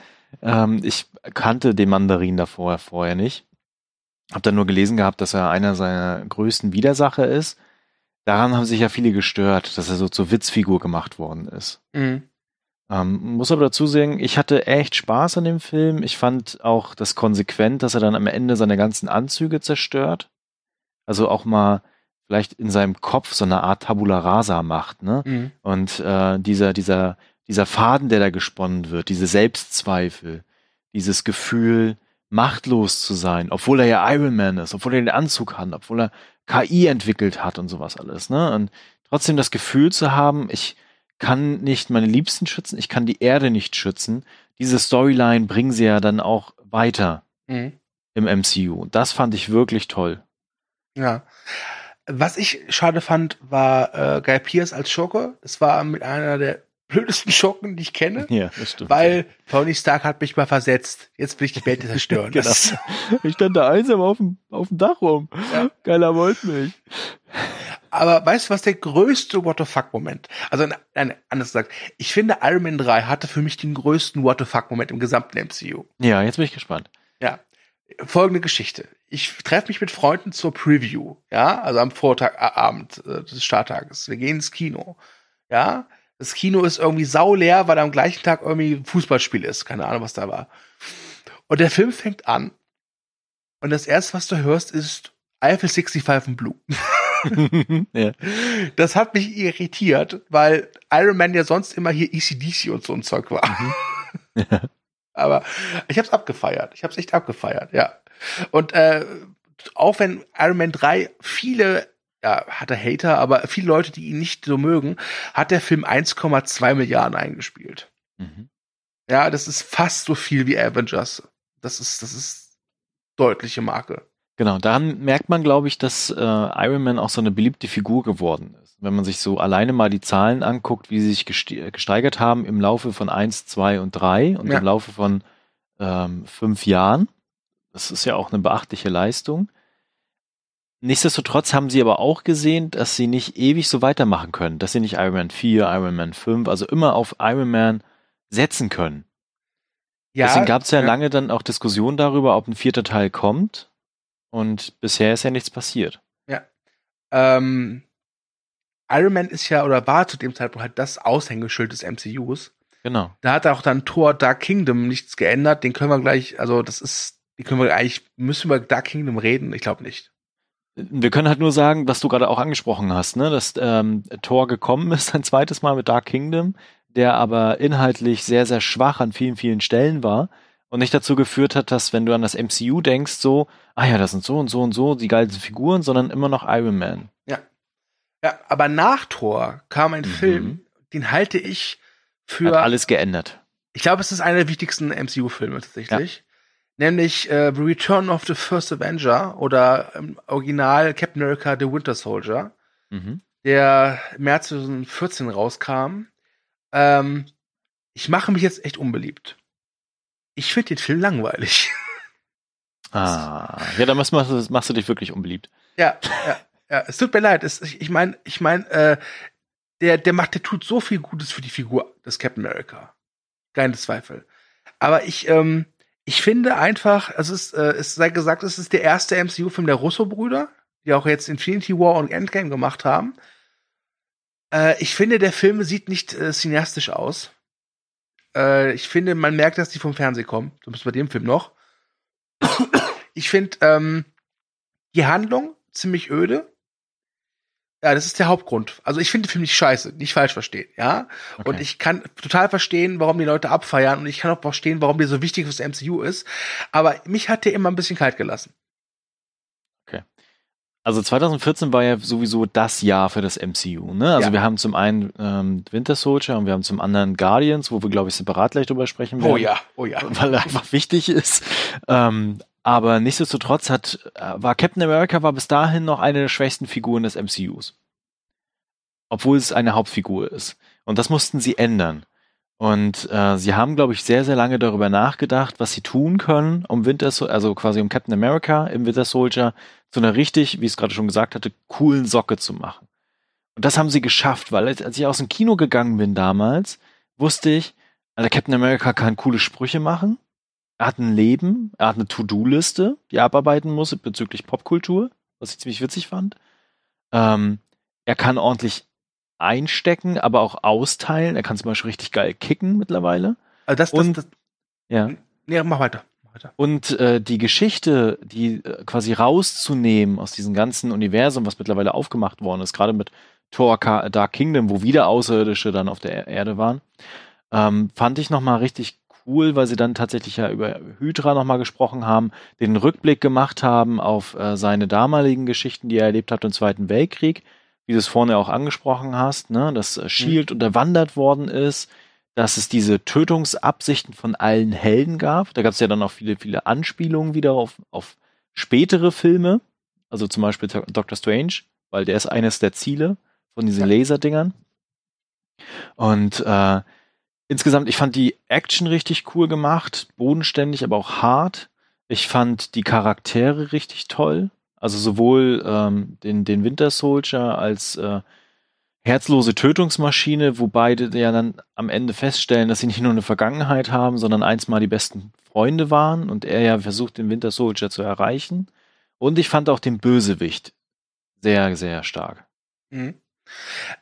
Ähm, ich kannte den Mandarin davor vorher nicht. Hab dann nur gelesen gehabt, dass er einer seiner größten Widersacher ist. Daran haben sich ja viele gestört, dass er so zur Witzfigur gemacht worden ist. Mhm. Ähm, muss aber dazu sagen, ich hatte echt Spaß an dem Film. Ich fand auch das konsequent, dass er dann am Ende seine ganzen Anzüge zerstört. Also auch mal vielleicht in seinem Kopf so eine Art Tabula Rasa macht, ne? Mhm. Und äh, dieser, dieser, dieser Faden, der da gesponnen wird, diese Selbstzweifel, dieses Gefühl, machtlos zu sein, obwohl er ja Iron Man ist, obwohl er den Anzug hat, obwohl er KI entwickelt hat und sowas alles, ne? Und trotzdem das Gefühl zu haben, ich kann nicht meine Liebsten schützen, ich kann die Erde nicht schützen. Diese Storyline bringen sie ja dann auch weiter Mhm. im MCU. Und das fand ich wirklich toll. Ja. Was ich schade fand, war äh, Guy Pierce als Schurke. Das war mit einer der blödesten Schurken, die ich kenne. Ja, das stimmt. Weil Tony Stark hat mich mal versetzt. Jetzt will ich die Welt zerstören. [laughs] Genau. Ich stand da einsam auf dem, auf dem Dach rum. Ja. Keiner wollte mich. Aber weißt du, was der größte What the fuck-Moment? Also, nein, anders gesagt, ich finde, Iron Man 3 hatte für mich den größten What the fuck-Moment im gesamten MCU. Ja, jetzt bin ich gespannt. Ja. Folgende Geschichte. Ich treffe mich mit Freunden zur Preview, ja, also am Vortagabend äh, des Starttages. Wir gehen ins Kino, ja. Das Kino ist irgendwie sauleer, weil am gleichen Tag irgendwie ein Fußballspiel ist. Keine Ahnung, was da war. Und der Film fängt an. Und das erste, was du hörst, ist Eiffel 65 in Blue. ja. Das hat mich irritiert, weil Iron Man ja sonst immer hier ECDC und so ein Zeug war. [laughs] Aber ich hab's abgefeiert. Ich hab's echt abgefeiert, ja. Und äh, auch wenn Iron Man 3 viele, ja, hatte Hater, aber viele Leute, die ihn nicht so mögen, hat der Film 1,2 Milliarden eingespielt. Mhm. Ja, das ist fast so viel wie Avengers. Das ist, das ist deutliche Marke. Genau, daran merkt man, glaube ich, dass äh, Iron Man auch so eine beliebte Figur geworden ist. Wenn man sich so alleine mal die Zahlen anguckt, wie sie sich geste- gesteigert haben im Laufe von eins, zwei und drei und Ja. im Laufe von ähm, fünf Jahren. Das ist ja auch eine beachtliche Leistung. Nichtsdestotrotz haben sie aber auch gesehen, dass sie nicht ewig so weitermachen können, dass sie nicht Iron Man 4, Iron Man 5, also immer auf Iron Man setzen können. Ja, Deswegen gab es ja lange dann auch Diskussionen darüber, ob ein vierter Teil kommt. Und bisher ist ja nichts passiert. ähm, Iron Man ist ja oder war zu dem Zeitpunkt halt das Aushängeschild des MCUs. Genau. Da hat auch dann Thor Dark Kingdom nichts geändert. Den können wir gleich, also das ist, die können wir eigentlich, müssen wir über Dark Kingdom reden? Ich glaube nicht. Wir können halt nur sagen, was du gerade auch angesprochen hast, ne? dass ähm, Thor gekommen ist ein zweites Mal mit Dark Kingdom, der aber inhaltlich sehr, sehr schwach an vielen, vielen Stellen war und nicht dazu geführt hat, dass, wenn du an das MCU denkst, so, ah ja, das sind so und so und so die geilsten Figuren, sondern immer noch Iron Man. Ja, aber nach Thor kam ein Mhm. Film, den halte ich Hat für, alles geändert. ich glaube, es ist einer der wichtigsten MCU-Filme tatsächlich. Nämlich äh, The Return of the First Avenger oder im Original Captain America The Winter Soldier. Mhm. der im März 2014 rauskam. Ähm, ich mache mich jetzt echt unbeliebt. Ich finde den Film langweilig. Ah, ja, dann machst, machst, machst du dich wirklich unbeliebt. ja, ja, ja, es tut mir leid. Es, ich meine, ich mein, äh, der, der macht, der tut so viel Gutes für die Figur des Captain America. Keine Zweifel. Aber ich, ähm, ich finde einfach, es ist, äh, es sei gesagt, es ist der erste MCU-Film der Russo-Brüder, die auch jetzt Infinity War und Endgame gemacht haben. Äh, ich finde, der Film sieht nicht äh, cineastisch aus. Äh, ich finde, man merkt, dass die vom Fernsehen kommen. So bis bei dem Film noch. Ich finde ähm, die Handlung ziemlich öde. Ja, das ist der Hauptgrund. Also ich finde den Film nicht scheiße, nicht falsch verstehen, ja. Okay. Und ich kann total verstehen, warum die Leute abfeiern und ich kann auch verstehen, warum der so wichtig fürs MCU ist. Aber mich hat der immer ein bisschen kalt gelassen. Also 2014 war ja sowieso das Jahr für das MCU. Ne? Also Ja. wir haben zum einen ähm, Winter Soldier und wir haben zum anderen Guardians, wo wir, glaube ich, separat gleich drüber sprechen werden. Oh ja, oh ja. Weil er einfach wichtig ist. Ähm, aber nichtsdestotrotz hat, äh, war Captain America war bis dahin noch eine der schwächsten Figuren des MCUs. Obwohl es eine Hauptfigur ist. Und das mussten sie ändern. Und äh, sie haben, glaube ich, sehr, sehr lange darüber nachgedacht, was sie tun können, um Winter, also quasi um Captain America im Winter Soldier zu einer richtig, wie ich es gerade schon gesagt hatte, coolen Socke zu machen. Und das haben sie geschafft, weil als ich aus dem Kino gegangen bin damals, wusste ich, also Captain America kann coole Sprüche machen. Er hat ein Leben, er hat eine To-Do-Liste, die er abarbeiten muss bezüglich Popkultur, was ich ziemlich witzig fand. Ähm, er kann ordentlich einstecken, aber auch austeilen. Er kann zum Beispiel richtig geil kicken mittlerweile. Also das, das, Und- das, Ja. nee, mach weiter. Und äh, die Geschichte, die äh, quasi rauszunehmen aus diesem ganzen Universum, was mittlerweile aufgemacht worden ist, gerade mit Thor Ka Dark Kingdom, wo wieder Außerirdische dann auf der Er- Erde waren, ähm, fand ich nochmal richtig cool, weil sie dann tatsächlich ja über Hydra nochmal gesprochen haben, den Rückblick gemacht haben auf äh, seine damaligen Geschichten, die er erlebt hat im Zweiten Weltkrieg, wie du es vorne auch angesprochen hast, ne, dass äh, Shield unterwandert worden ist, dass es diese Tötungsabsichten von allen Helden gab. Da gab es ja dann auch viele, viele Anspielungen wieder auf, auf spätere Filme, also zum Beispiel Do- Doctor Strange, weil der ist eines der Ziele von diesen Ja. Laserdingern. Und äh, insgesamt, ich fand die Action richtig cool gemacht, bodenständig, aber auch hart. Ich fand die Charaktere richtig toll. Also sowohl ähm, den, den Winter Soldier als äh, herzlose Tötungsmaschine, wo beide ja dann am Ende feststellen, dass sie nicht nur eine Vergangenheit haben, sondern eins mal die besten Freunde waren und er ja versucht, den Winter Soldier zu erreichen. Und ich fand auch den Bösewicht sehr, sehr stark. Mhm.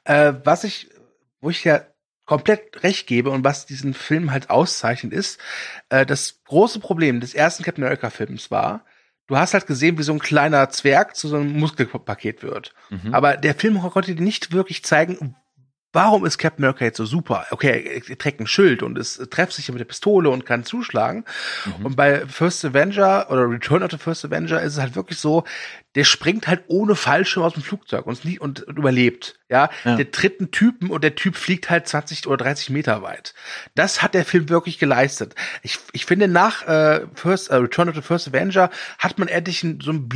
Äh, was ich, wo ich ja komplett recht gebe und was diesen Film halt auszeichnet, ist, äh, das große Problem des ersten Captain America Films war, du hast halt gesehen, wie so ein kleiner Zwerg zu so einem Muskelpaket wird. Mhm. Aber der Film konnte dir nicht wirklich zeigen, warum ist Captain America jetzt so super? Okay, er trägt ein Schild und ist treffsicher mit der Pistole und kann zuschlagen. Mhm. Und bei First Avenger oder Return of the First Avenger ist es halt wirklich so, der springt halt ohne Fallschirm aus dem Flugzeug und, nie, und, überlebt. Ja? Ja. der tritt einen Typen und der Typ fliegt halt 20 oder 30 Meter weit. Das hat der Film wirklich geleistet. Ich, ich finde, nach äh, First, äh, Return of the First Avenger hat man endlich so ein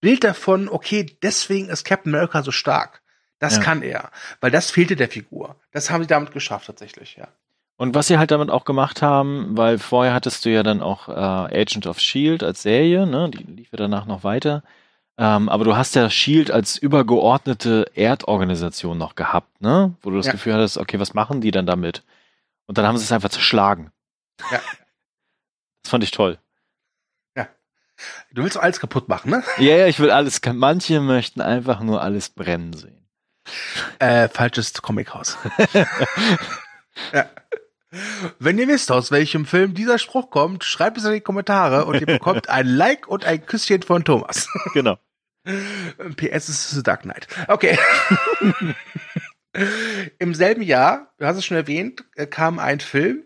Bild davon, okay, deswegen ist Captain America so stark. Das Ja. kann er. Weil das fehlte der Figur. Das haben sie damit geschafft, tatsächlich, ja. Und was sie halt damit auch gemacht haben, weil vorher hattest du ja dann auch äh, Agent of Shield als Serie, ne? Die lief ja danach noch weiter. Ähm, aber du hast ja Shield als übergeordnete Erdorganisation noch gehabt, ne? Wo du das Ja. Gefühl hattest, okay, was machen die dann damit? Und dann haben sie es einfach zerschlagen. Ja. [laughs] Das fand ich toll. Du willst doch alles kaputt machen, ne? Ja, ja, ich will alles. Manche möchten einfach nur alles brennen sehen. Äh, falsches Comichaus. [laughs] ja. Wenn ihr wisst, aus welchem Film dieser Spruch kommt, schreibt es in die Kommentare und ihr bekommt ein [laughs] Like und ein Küsschen von Thomas. Genau. [laughs] PS ist The Dark Knight. Okay. Im selben Jahr, du hast es schon erwähnt, äh, kam ein Film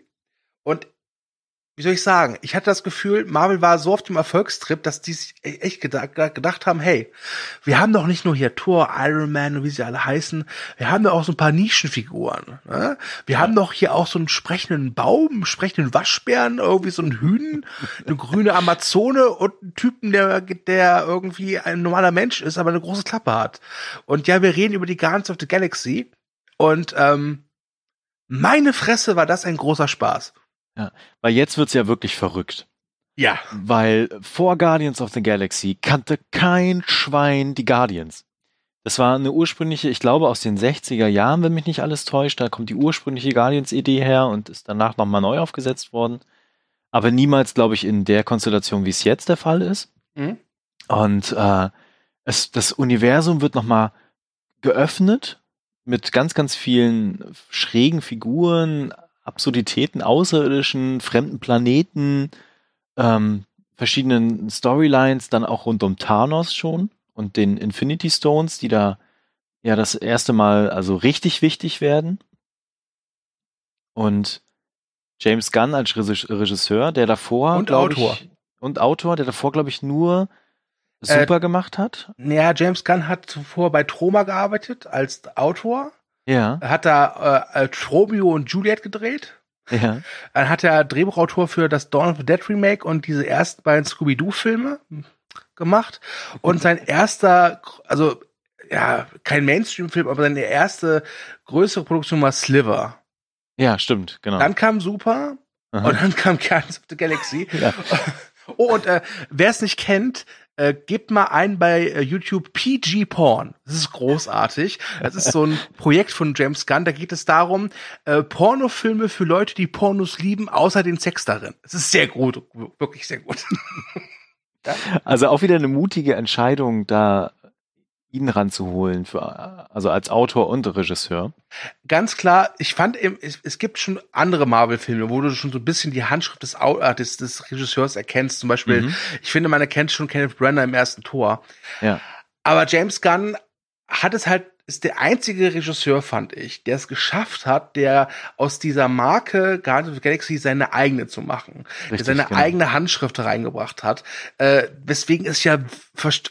und wie soll ich sagen, ich hatte das Gefühl, Marvel war so auf dem Erfolgstrip, dass die sich e- echt gedacht, gedacht haben, hey, wir haben doch nicht nur hier Thor, Iron Man und wie sie alle heißen, wir haben doch auch so ein paar Nischenfiguren. Ne? Wir haben doch hier auch so einen sprechenden Baum, sprechenden Waschbären, irgendwie so einen Hühn, eine grüne Amazone und einen Typen, der, der irgendwie ein normaler Mensch ist, aber eine große Klappe hat. Und ja, wir reden über die Guardians of the Galaxy und ähm, meine Fresse war das ein großer Spaß. Weil jetzt wird's ja wirklich verrückt. Ja. Weil vor Guardians of the Galaxy kannte kein Schwein die Guardians. Das war eine ursprüngliche, ich glaube aus den 60er Jahren, wenn mich nicht alles täuscht, da kommt die ursprüngliche Guardians-Idee her und ist danach nochmal neu aufgesetzt worden. Aber niemals, glaube ich, in der Konstellation, wie es jetzt der Fall ist. Mhm. Und äh, es, das Universum wird nochmal geöffnet mit ganz, ganz vielen schrägen Figuren, Absurditäten, Außerirdischen, fremden Planeten, ähm, verschiedenen Storylines, dann auch rund um Thanos schon und den Infinity Stones, die da ja das erste Mal also richtig wichtig werden. Und James Gunn als Regis- Regisseur, der davor Und Autor. Ich, und Autor, der davor, glaube ich, nur super äh, gemacht hat? Naja, James Gunn hat zuvor bei Troma gearbeitet als Autor. Ja. Hat da äh, Romeo und Juliet gedreht. Ja. Dann hat er Drehbuchautor für das Dawn of the Dead Remake und diese ersten beiden Scooby-Doo-Filme gemacht. Und sein erster, also ja, kein Mainstream-Film, aber seine erste größere Produktion war Sliver. Ja, stimmt, genau. Dann kam Super Aha. und dann kam Guardians of the Galaxy. ja. Oh, und äh, wer es nicht kennt, äh, gebt mal ein bei äh, YouTube PG Porn. Das ist großartig. Das ist so ein Projekt von James Gunn. Da geht es darum, äh, Pornofilme für Leute, die Pornos lieben, außer den Sex darin. Es ist sehr gut, wirklich sehr gut. Also auch wieder eine mutige Entscheidung, da ihn ranzuholen, für, also als Autor und Regisseur? Ganz klar, ich fand, es, es gibt schon andere Marvel-Filme, wo du schon so ein bisschen die Handschrift des, äh, des, des Regisseurs erkennst. Zum Beispiel, mhm. ich finde, man erkennt schon Kenneth Brenner im ersten Tor. Ja. Aber James Gunn hat es halt ist der einzige Regisseur, fand ich, der es geschafft hat, der aus dieser Marke Guardians of the Galaxy seine eigene zu machen, Richtig, der seine genau. eigene Handschrift reingebracht hat. Äh, weswegen es ja,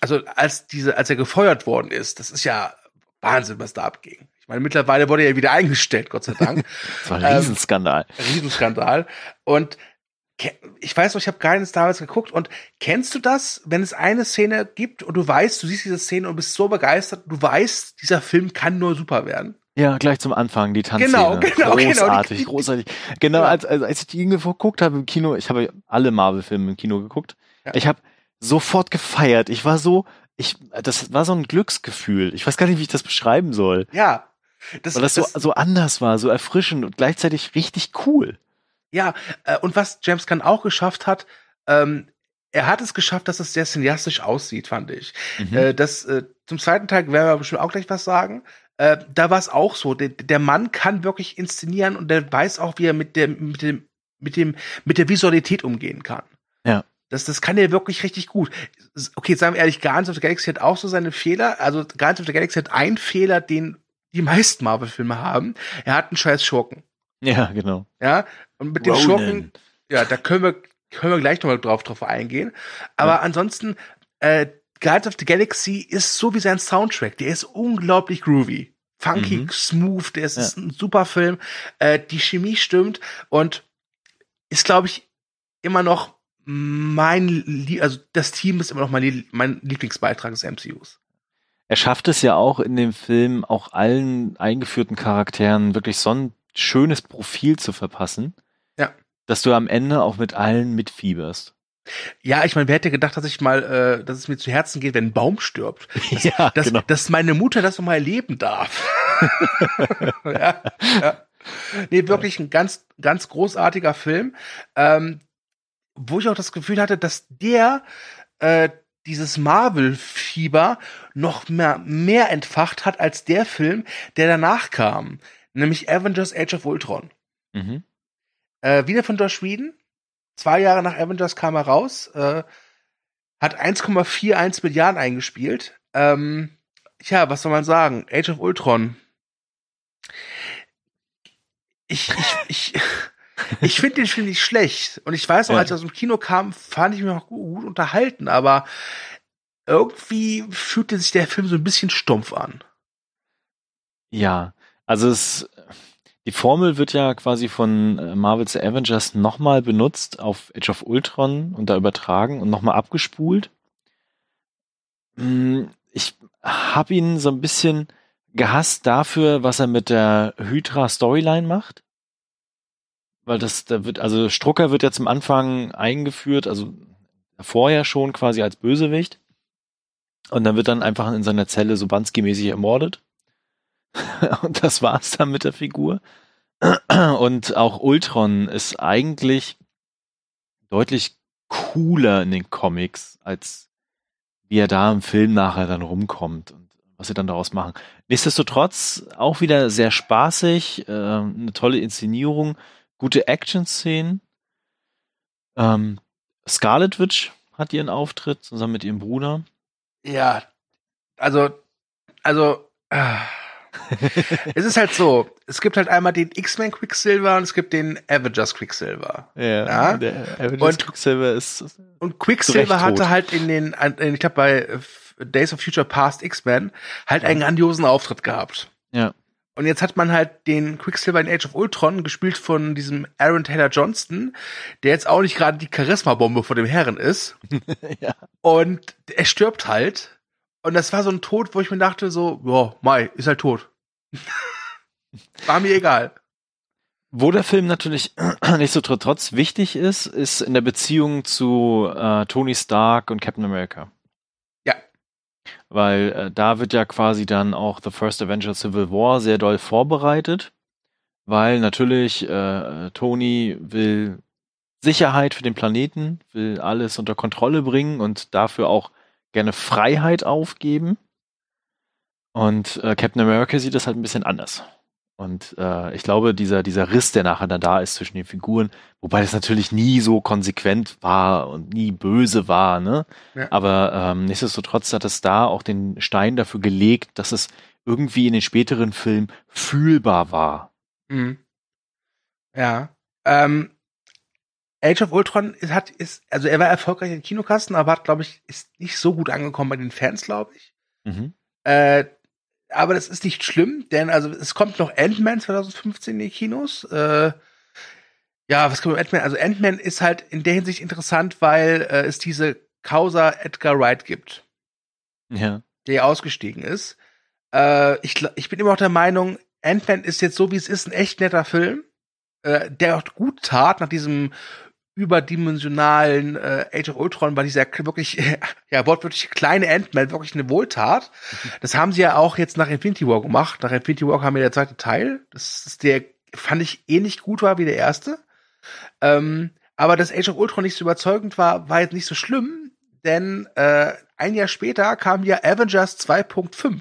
also als diese, als er gefeuert worden ist, das ist ja Wahnsinn, was da abging. Ich meine, mittlerweile wurde er ja wieder eingestellt, Gott sei Dank. [laughs] das war ein Riesenskandal. Ähm, Riesenskandal. Und ich weiß noch, ich habe Guardians damals geguckt und kennst du das, wenn es eine Szene gibt und du weißt, du siehst diese Szene und bist so begeistert, du weißt, dieser Film kann nur super werden? Ja, gleich zum Anfang, die Tanzszene. Genau, [laughs] genau, genau großartig, genau. großartig. Genau, ja. als, als, als ich die irgendwie geguckt habe im Kino, ich habe alle Marvel-Filme im Kino geguckt, ja. ich habe sofort gefeiert. Ich war so, ich, das war so ein Glücksgefühl. Ich weiß gar nicht, wie ich das beschreiben soll. Ja. Das, Weil das, das so, so anders war, so erfrischend und gleichzeitig richtig cool. Ja, äh, und was James Gunn auch geschafft hat, ähm, er hat es geschafft, dass es sehr cineastisch aussieht, fand ich. Mhm. Äh, das, äh, zum zweiten Teil werden wir bestimmt auch gleich was sagen. Äh, da war es auch so. Der, der Mann kann wirklich inszenieren und der weiß auch, wie er mit dem, mit dem, mit dem, mit der Visualität umgehen kann. Ja. Das, das kann er wirklich richtig gut. Okay, sagen wir ehrlich, Guardians of the Galaxy hat auch so seine Fehler. Also Guardians of the Galaxy hat einen Fehler, den die meisten Marvel-Filme haben. Er hat einen scheiß Schurken. Ja, genau. Ja, und mit den Schurken, ja, da können wir, können wir gleich nochmal drauf, drauf eingehen. Aber ja. ansonsten, äh, Guardians of the Galaxy ist so wie sein Soundtrack. Der ist unglaublich groovy. Funky, mhm. smooth, der ist, ja. ist, ein super Film. Äh, die Chemie stimmt und ist, glaube ich, immer noch mein, also das Team ist immer noch mein, mein Lieblingsbeitrag des MCUs. Er schafft es ja auch in dem Film, auch allen eingeführten Charakteren wirklich so ein schönes Profil zu verpassen. Ja. Dass du am Ende auch mit allen mitfieberst. Ja, ich meine, wer hätte gedacht, dass ich mal, äh, dass es mir zu Herzen geht, wenn ein Baum stirbt? [laughs] Dass, ja, dass, genau. dass meine Mutter das noch mal erleben darf. [laughs] ja, ja. Nee, wirklich ein ganz, ganz großartiger Film, ähm, wo ich auch das Gefühl hatte, dass der äh, dieses Marvel-Fieber noch mehr, mehr entfacht hat als der Film, der danach kam nämlich Avengers Age of Ultron. Mhm. Äh, wieder von Josh Whedon. Zwei Jahre nach Avengers kam er raus. Äh, hat 1,41 Milliarden eingespielt. Ähm, ja, was soll man sagen? Age of Ultron. Ich, ich, [laughs] ich, ich finde den Film nicht schlecht. Und ich weiß noch, ja. als er aus dem Kino kam, fand ich mich auch gut, gut unterhalten, aber irgendwie fühlte sich der Film so ein bisschen stumpf an. Ja, also es, die Formel wird ja quasi von äh, Marvel's Avengers nochmal benutzt auf Age of Ultron und da übertragen und nochmal abgespult. Hm, ich habe ihn so ein bisschen gehasst dafür, was er mit der Hydra Storyline macht. Weil das, da wird, also Strucker wird ja zum Anfang eingeführt, also vorher schon quasi als Bösewicht. Und dann wird dann einfach in seiner Zelle so Bansky-mäßig ermordet. [laughs] und das war's dann mit der Figur. [clears throat] Und auch Ultron ist eigentlich deutlich cooler in den Comics, als wie er da im Film nachher dann rumkommt und was sie dann daraus machen. Nichtsdestotrotz auch wieder sehr spaßig, äh, eine tolle Inszenierung, gute Action-Szenen. Ähm, Scarlet Witch hat ihren Auftritt zusammen mit ihrem Bruder. Ja, also, also, äh [laughs] es ist halt so, es gibt halt einmal den X-Men Quicksilver und es gibt den Avengers Quicksilver. Ja, ja? der Avengers und, Quicksilver ist Und Quicksilver hatte halt in den, ich glaube bei Days of Future Past X-Men halt einen grandiosen Auftritt gehabt. Ja. Und jetzt hat man halt den Quicksilver in Age of Ultron gespielt von diesem Aaron Taylor Johnston, der jetzt auch nicht gerade die Charisma-Bombe vor dem Herren ist. [laughs] ja. Und er stirbt halt. Und das war so ein Tod, wo ich mir dachte so, ja, Mai, ist halt tot. [laughs] war mir egal. Wo der Film natürlich [clears throat] nicht so trotz wichtig ist, ist in der Beziehung zu äh, Tony Stark und Captain America weil äh, da wird ja quasi dann auch The First Avenger Civil War sehr doll vorbereitet, weil natürlich äh, Tony will Sicherheit für den Planeten, will alles unter Kontrolle bringen und dafür auch gerne Freiheit aufgeben. Und äh, Captain America sieht das halt ein bisschen anders. Und äh, ich glaube, dieser, dieser Riss, der nachher dann da ist zwischen den Figuren, wobei das natürlich nie so konsequent war und nie böse war, ne? Ja. Aber ähm, nichtsdestotrotz hat es da auch den Stein dafür gelegt, dass es irgendwie in den späteren Filmen fühlbar war. Mhm. Ja. Ähm, Age of Ultron ist, hat, ist, also er war erfolgreich in Kinokasten, aber hat, glaube ich, ist nicht so gut angekommen bei den Fans, glaube ich. Mhm. Äh, aber das ist nicht schlimm, denn also es kommt noch Ant-Man 2015 in die Kinos. Äh, ja, was kommt mit Ant-Man? Also Ant-Man ist halt in der Hinsicht interessant, weil äh, es diese Causa Edgar Wright gibt. Ja. Der ausgestiegen ist. Äh, ich, ich bin immer noch der Meinung, Ant-Man ist jetzt so wie es ist ein echt netter Film, äh, der auch gut tat nach diesem überdimensionalen äh, Age of Ultron war dieser wirklich, [laughs] ja, wortwörtlich kleine Ant-Man wirklich eine Wohltat. Das haben sie ja auch jetzt nach Infinity War gemacht. Nach Infinity War kam ja der zweite Teil. Das ist der, fand ich ähnlich gut war wie der erste. Ähm, aber dass Age of Ultron nicht so überzeugend war, war jetzt nicht so schlimm, denn äh, ein Jahr später kam ja Avengers 2.5.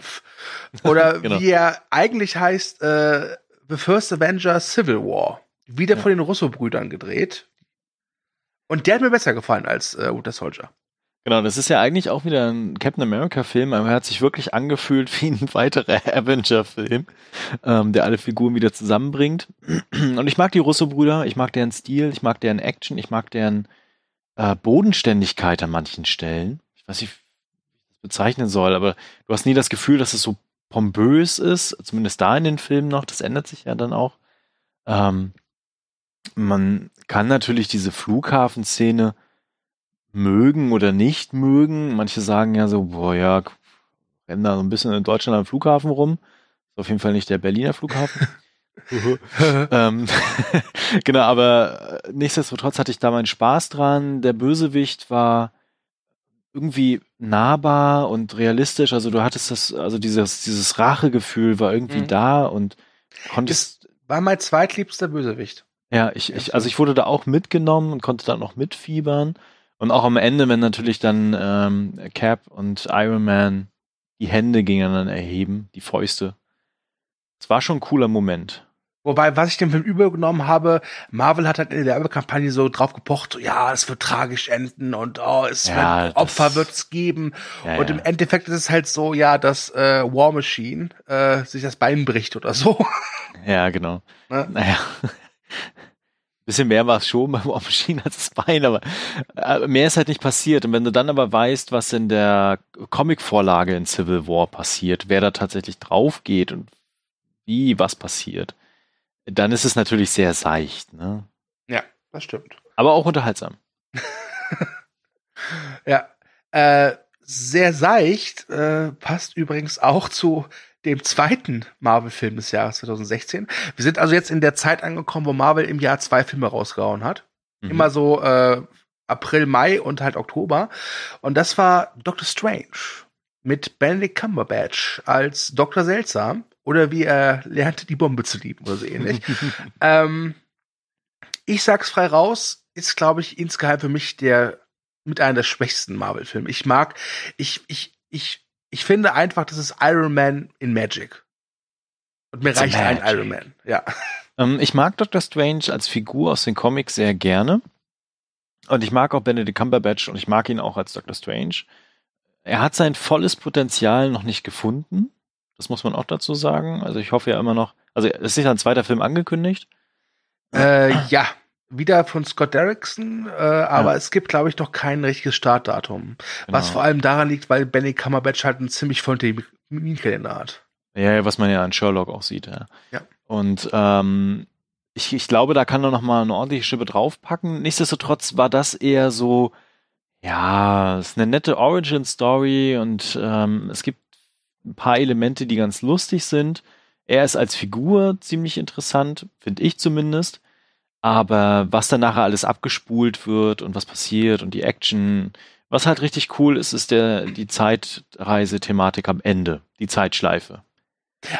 [laughs] Oder genau. wie er eigentlich heißt, äh, The First Avenger Civil War. Wieder ja. von den Russo-Brüdern gedreht. Und der hat mir besser gefallen als äh, Winter Soldier. Genau, das ist ja eigentlich auch wieder ein Captain America-Film, aber er hat sich wirklich angefühlt [laughs] wie ein weiterer Avenger-Film, ähm, der alle Figuren wieder zusammenbringt. [clears throat] Und ich mag die Russo-Brüder, ich mag deren Stil, ich mag deren Action, ich mag deren äh, Bodenständigkeit an manchen Stellen. Ich weiß nicht, wie ich das bezeichnen soll, aber du hast nie das Gefühl, dass es so pompös ist, zumindest da in den Filmen noch, das ändert sich ja dann auch. Ähm, man kann natürlich diese Flughafenszene mögen oder nicht mögen. Manche sagen ja so, boah, ja, rennen da so ein bisschen in Deutschland am Flughafen rum. Ist auf jeden Fall nicht der Berliner Flughafen. [laughs] [laughs] ähm, [laughs] genau, aber äh, nichtsdestotrotz hatte ich da meinen Spaß dran. Der Bösewicht war irgendwie nahbar und realistisch. Also du hattest das, also dieses, dieses Rachegefühl war irgendwie mhm. da und konntest. Das war mein zweitliebster Bösewicht. Ja, ich, ich, also ich wurde da auch mitgenommen und konnte dann noch mitfiebern. Und auch am Ende, wenn natürlich dann ähm, Cap und Iron Man die Hände gegeneinander erheben, die Fäuste. Es war schon ein cooler Moment. Wobei, was ich dem Film übergenommen habe, Marvel hat halt in der Werbekampagne so drauf gepocht, so, ja, es wird tragisch enden und oh, es ja, wird, Opfer wird es geben. Ja, und im Endeffekt ist es halt so, ja, dass äh, War Machine äh, sich das Bein bricht oder so. [laughs] Ja, genau. Ne? Naja bisschen mehr war es schon [laughs] beim War Machine als das Bein, aber äh, mehr ist halt nicht passiert. Und wenn du dann aber weißt, was in der Comic-Vorlage in Civil War passiert, wer da tatsächlich drauf geht und wie was passiert, dann ist es natürlich sehr seicht. Ne? Ja, das stimmt. Aber auch unterhaltsam. [laughs] ja, äh, sehr seicht äh, passt übrigens auch zu dem zweiten Marvel-Film des Jahres 2016. Wir sind also jetzt in der Zeit angekommen, wo Marvel im Jahr zwei Filme rausgehauen hat. Mhm. Immer so äh, April, Mai und halt Oktober. Und das war Doctor Strange mit Benedict Cumberbatch als Dr. Seltsam oder wie er lernte, die Bombe zu lieben oder so ähnlich. [laughs] ähm, ich sag's frei raus, ist, glaube ich, insgeheim für mich der mit einer der schwächsten Marvel-Filme. Ich mag, ich, ich, ich ich finde einfach, das ist Iron Man in Magic. Und mir reicht Magic. ein Iron Man, ja. Ähm, ich mag Doctor Strange als Figur aus den Comics sehr gerne. Und ich mag auch Benedict Cumberbatch und ich mag ihn auch als Doctor Strange. Er hat sein volles Potenzial noch nicht gefunden. Das muss man auch dazu sagen. Also ich hoffe ja immer noch, also es ist ja ein zweiter Film angekündigt. Äh, ja, wieder von Scott Derrickson, äh, aber ja. es gibt, glaube ich, noch kein richtiges Startdatum. Genau. Was vor allem daran liegt, weil Benny Cumberbatch halt einen ziemlich vollen Terminkalender hat. Ja, was man ja an Sherlock auch sieht, ja. ja. Und ähm, ich, ich glaube, da kann er noch mal eine ordentliche Schippe draufpacken. Nichtsdestotrotz war das eher so, ja, es ist eine nette Origin-Story und ähm, es gibt ein paar Elemente, die ganz lustig sind. Er ist als Figur ziemlich interessant, finde ich zumindest. Aber was dann nachher alles abgespult wird und was passiert und die Action, was halt richtig cool ist, ist der, die Zeitreise-Thematik am Ende, die Zeitschleife.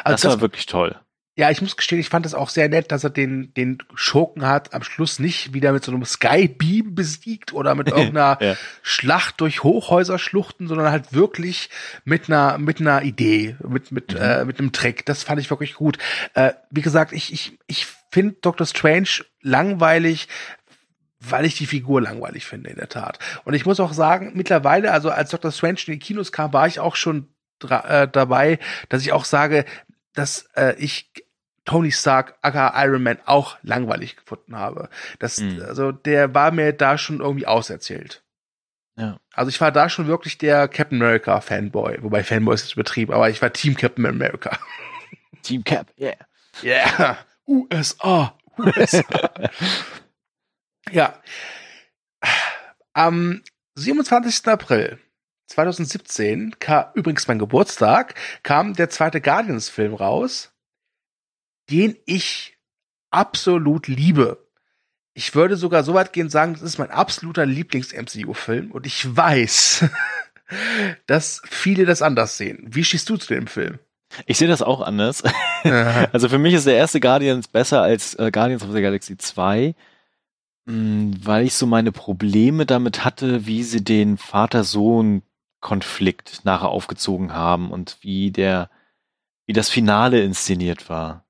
Also das, das war wirklich toll. Ja, ich muss gestehen, ich fand es auch sehr nett, dass er den, den Schurken hat am Schluss nicht wieder mit so einem Skybeam besiegt oder mit [laughs] irgendeiner ja. Schlacht durch Hochhäuserschluchten, sondern halt wirklich mit einer, mit einer Idee, mit, mit, mhm. äh, mit einem Trick. Das fand ich wirklich gut. Äh, wie gesagt, ich, ich, ich finde Doctor Strange langweilig, weil ich die Figur langweilig finde, in der Tat. Und ich muss auch sagen, mittlerweile, also als Doctor Strange in die Kinos kam, war ich auch schon äh, dabei, dass ich auch sage, dass äh, ich Tony Stark, aka Iron Man, auch langweilig gefunden habe. Das, mhm. also der war mir da schon irgendwie auserzählt. Ja. Also ich war da schon wirklich der Captain America Fanboy, wobei Fanboy ist jetzt übertrieben, aber ich war Team Captain America. Team Cap, yeah. [laughs] Yeah. USA. USA. [laughs] ja. Am 27. April 2017 kam übrigens mein Geburtstag, kam der zweite Guardians-Film raus, den ich absolut liebe. Ich würde sogar so weit gehen sagen, das ist mein absoluter Lieblings-MCU-Film und ich weiß, [laughs] dass viele das anders sehen. Wie stehst du zu dem Film? Ich sehe das auch anders. [laughs] also für mich ist der erste Guardians besser als äh, Guardians of the Galaxy 2, mh, mm, weil ich so meine Probleme damit hatte, wie sie den Vater-Sohn-Konflikt nachher aufgezogen haben und wie der, wie das Finale inszeniert war.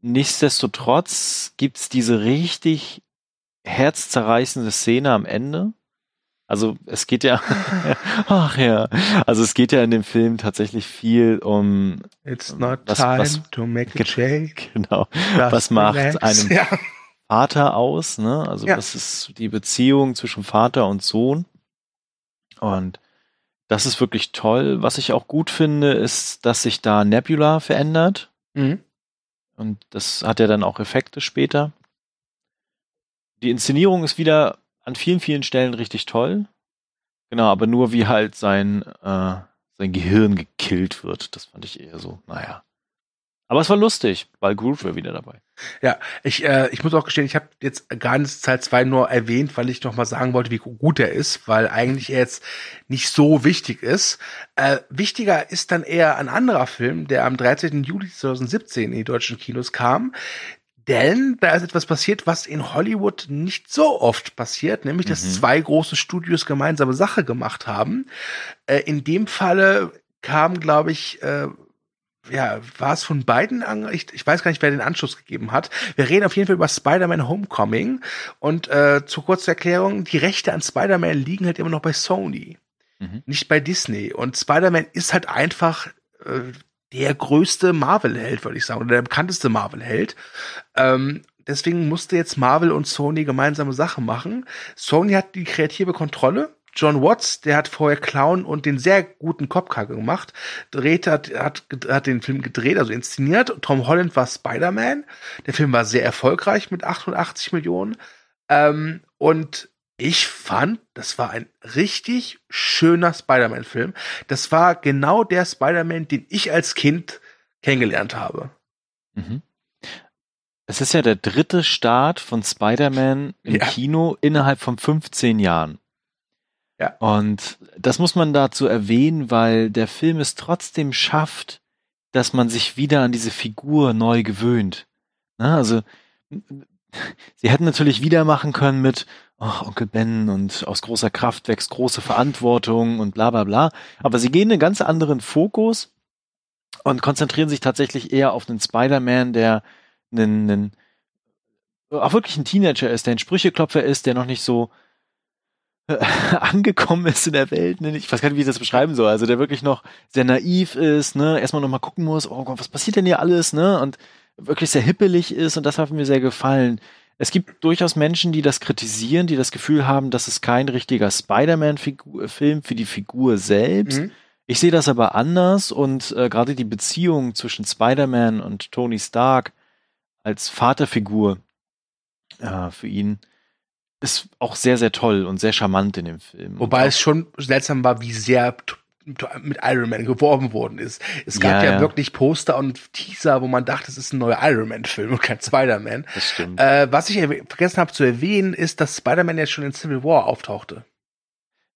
Nichtsdestotrotz gibt's diese richtig herzzerreißende Szene am Ende, also es geht ja, [laughs] ach ja, also es geht ja in dem Film tatsächlich viel um It's not was, time was, to make a [laughs] change. Genau. Just was macht relax. einem ja. Vater aus, ne? Also ja. das ist die Beziehung zwischen Vater und Sohn. Und das ist wirklich toll. Was ich auch gut finde, ist, dass sich da Nebula verändert. Mhm. Und das hat ja dann auch Effekte später. Die Inszenierung ist wieder an vielen, vielen Stellen richtig toll. Genau, aber nur wie halt sein, äh, sein Gehirn gekillt wird. Das fand ich eher so, naja. Aber es war lustig, weil Groove war wieder dabei. Ja, ich, äh, ich muss auch gestehen, ich habe jetzt gar nicht Teil 2 nur erwähnt, weil ich noch mal sagen wollte, wie gut er ist, weil eigentlich er jetzt nicht so wichtig ist. Äh, wichtiger ist dann eher ein anderer Film, der am 13. Juli 2017 in die deutschen Kinos kam, denn da ist etwas passiert, was in Hollywood nicht so oft passiert, nämlich dass mhm. zwei große Studios gemeinsame Sache gemacht haben. Äh, in dem Falle kam, glaube ich, äh, ja, war es von beiden an, ich, ich weiß gar nicht, wer den Anschluss gegeben hat. Wir reden auf jeden Fall über Spider-Man Homecoming und äh, zur kurzen Erklärung, die Rechte an Spider-Man liegen halt immer noch bei Sony, mhm. nicht bei Disney. Und Spider-Man ist halt einfach äh, der größte Marvel-Held, würde ich sagen, oder der bekannteste Marvel-Held. Ähm, deswegen musste jetzt Marvel und Sony gemeinsame Sachen machen. Sony hat die kreative Kontrolle. John Watts, der hat vorher Clown und den sehr guten Copcar gemacht, dreht, hat, hat, hat den Film gedreht, also inszeniert. Tom Holland war Spider-Man. Der Film war sehr erfolgreich mit 88 Millionen. Ähm, und ich fand, das war ein richtig schöner Spider-Man-Film. Das war genau der Spider-Man, den ich als Kind kennengelernt habe. Mhm. Es ist ja der dritte Start von Spider-Man im ja. Kino innerhalb von 15 Jahren. Ja. Und das muss man dazu erwähnen, weil der Film es trotzdem schafft, dass man sich wieder an diese Figur neu gewöhnt. Na, also, sie hätten natürlich wieder machen können mit, oh, Onkel Ben und aus großer Kraft wächst große Verantwortung und bla bla bla. Aber sie gehen einen ganz anderen Fokus und konzentrieren sich tatsächlich eher auf einen Spider-Man, der einen, einen, auch wirklich ein Teenager ist, der ein Sprücheklopfer ist, der noch nicht so [laughs] angekommen ist in der Welt, ne? ich weiß gar nicht, wie ich das beschreiben soll, also der wirklich noch sehr naiv ist, ne, erstmal nochmal gucken muss, oh Gott, was passiert denn hier alles, ne, und wirklich sehr hippelig ist und das hat mir sehr gefallen. Es gibt durchaus Menschen, die das kritisieren, die das Gefühl haben, dass es kein richtiger Spider-Man-Film für die Figur selbst. Mhm. Ich sehe das aber anders und äh, gerade die Beziehung zwischen Spider-Man und Tony Stark als Vaterfigur äh, für ihn ist auch sehr, sehr toll und sehr charmant in dem Film. Wobei es schon seltsam war, wie sehr mit Iron Man geworben worden ist. Es gab ja, ja, ja, wirklich Poster und Teaser, wo man dachte, es ist ein neuer Iron Man-Film und kein Spider-Man. Das stimmt. Äh, was ich vergessen habe zu erwähnen, ist, dass Spider-Man jetzt schon in Civil War auftauchte.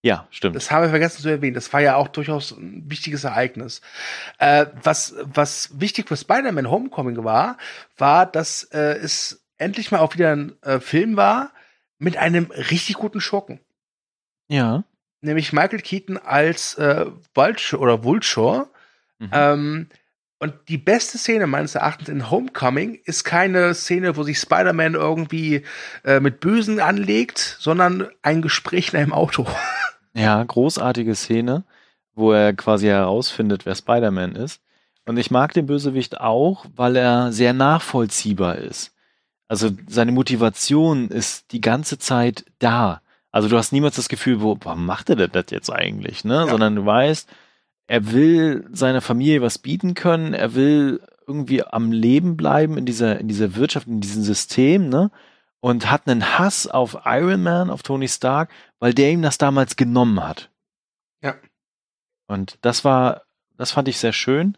Ja, stimmt. Das haben wir vergessen zu erwähnen. Das war ja auch durchaus ein wichtiges Ereignis. Äh, was, was wichtig für Spider-Man Homecoming war, war, dass äh, es endlich mal auch wieder ein äh, Film war, mit einem richtig guten Schurken. Ja. Nämlich Michael Keaton als äh, Vulture oder Vulture. Mhm. Ähm, und die beste Szene meines Erachtens in Homecoming ist keine Szene, wo sich Spider-Man irgendwie äh, mit Bösen anlegt, sondern ein Gespräch in einem Auto. [laughs] Ja, großartige Szene, wo er quasi herausfindet, wer Spider-Man ist. Und ich mag den Bösewicht auch, weil er sehr nachvollziehbar ist. Also seine Motivation ist die ganze Zeit da. Also du hast niemals das Gefühl, wo, warum macht er denn das jetzt eigentlich, ne? Ja. Sondern du weißt, er will seiner Familie was bieten können, er will irgendwie am Leben bleiben in dieser, in dieser Wirtschaft, in diesem System, ne? Und hat einen Hass auf Iron Man, auf Tony Stark, weil der ihm das damals genommen hat. Ja. Und das war, das fand ich sehr schön.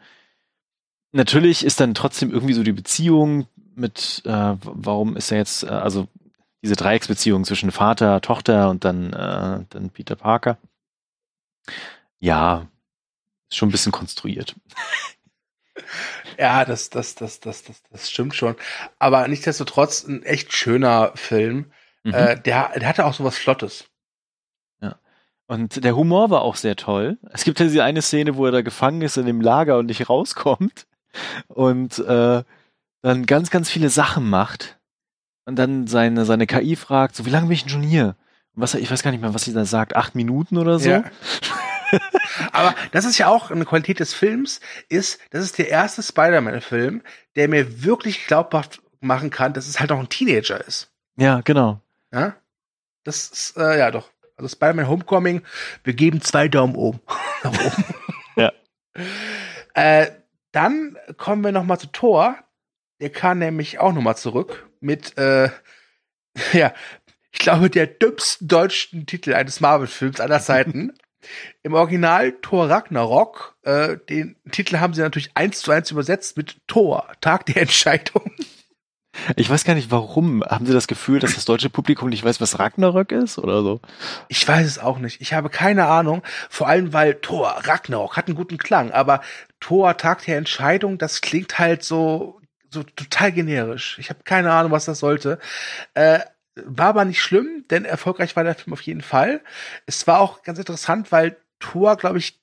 Natürlich ist dann trotzdem irgendwie so die Beziehung mit, äh, warum ist er jetzt, äh, also diese Dreiecksbeziehung zwischen Vater, Tochter und dann, äh, dann Peter Parker. Ja, ist schon ein bisschen konstruiert. [laughs] Ja, das, das, das, das, das, das stimmt schon. Aber nichtsdestotrotz ein echt schöner Film. Mhm. Äh, der, der hatte auch sowas Flottes. Ja. Und der Humor war auch sehr toll. Es gibt ja diese eine Szene, wo er da gefangen ist in dem Lager und nicht rauskommt. Und äh, dann ganz, ganz viele Sachen macht und dann seine, seine KI fragt, so wie lange bin ich denn schon hier? Und was, ich weiß gar nicht mehr, was sie da sagt, acht Minuten oder so. Ja. [laughs] Aber das ist ja auch eine Qualität des Films, ist, das ist der erste Spider-Man-Film, der mir wirklich glaubhaft machen kann, dass es halt auch ein Teenager ist. Ja, genau. Ja? Das ist, äh, ja doch. Also Spider-Man Homecoming, wir geben zwei Daumen oben. [laughs] Oben. [laughs] ja. Äh, dann kommen wir noch mal zu Thor. Der kam nämlich auch noch mal zurück mit, äh, [laughs] ja, ich glaube, der dümmsten deutschen Titel eines Marvel-Films aller [laughs] Zeiten. Im Original Thor Ragnarok, äh, den Titel haben sie natürlich eins zu eins übersetzt mit Thor, Tag der Entscheidung. [laughs] Ich weiß gar nicht, warum. Haben Sie das Gefühl, dass das deutsche Publikum nicht weiß, was Ragnarök ist oder so? Ich weiß es auch nicht. Ich habe keine Ahnung. Vor allem, weil Thor, Ragnarok hat einen guten Klang, aber Thor, Tag der Entscheidung, das klingt halt so, so total generisch. Ich habe keine Ahnung, was das sollte. Äh, war aber nicht schlimm, denn erfolgreich war der Film auf jeden Fall. Es war auch ganz interessant, weil Thor, glaube ich,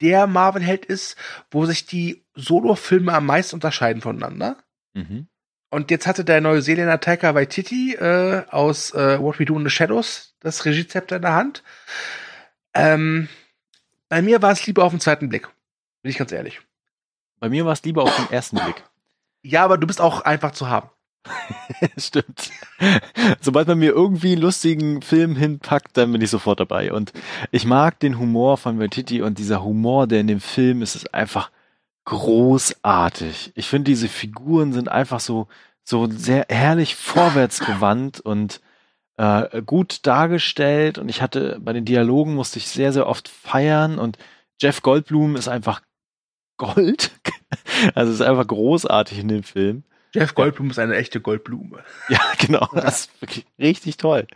der Marvel-Held ist, wo sich die Solo-Filme am meisten unterscheiden voneinander. Mhm. Und jetzt hatte der Neuseeländer Taika Waititi äh, aus äh, What We Do in the Shadows das Regiezepter in der Hand. Ähm, bei mir war es lieber auf den zweiten Blick. Bin ich ganz ehrlich. Bei mir war es lieber auf den ersten Blick. Ja, aber du bist auch einfach zu haben. [laughs] Stimmt. Sobald man mir irgendwie einen lustigen Film hinpackt, dann bin ich sofort dabei. Und ich mag den Humor von Waititi und dieser Humor, der in dem Film ist, ist einfach großartig. Ich finde, diese Figuren sind einfach so, so sehr herrlich vorwärtsgewandt und äh, gut dargestellt. Und ich hatte bei den Dialogen musste ich sehr, sehr oft feiern. Und Jeff Goldblum ist einfach Gold. [laughs] also ist einfach großartig in dem Film. Jeff Goldblum ist eine echte Goldblume. [laughs] Ja, genau. Das ist wirklich richtig toll.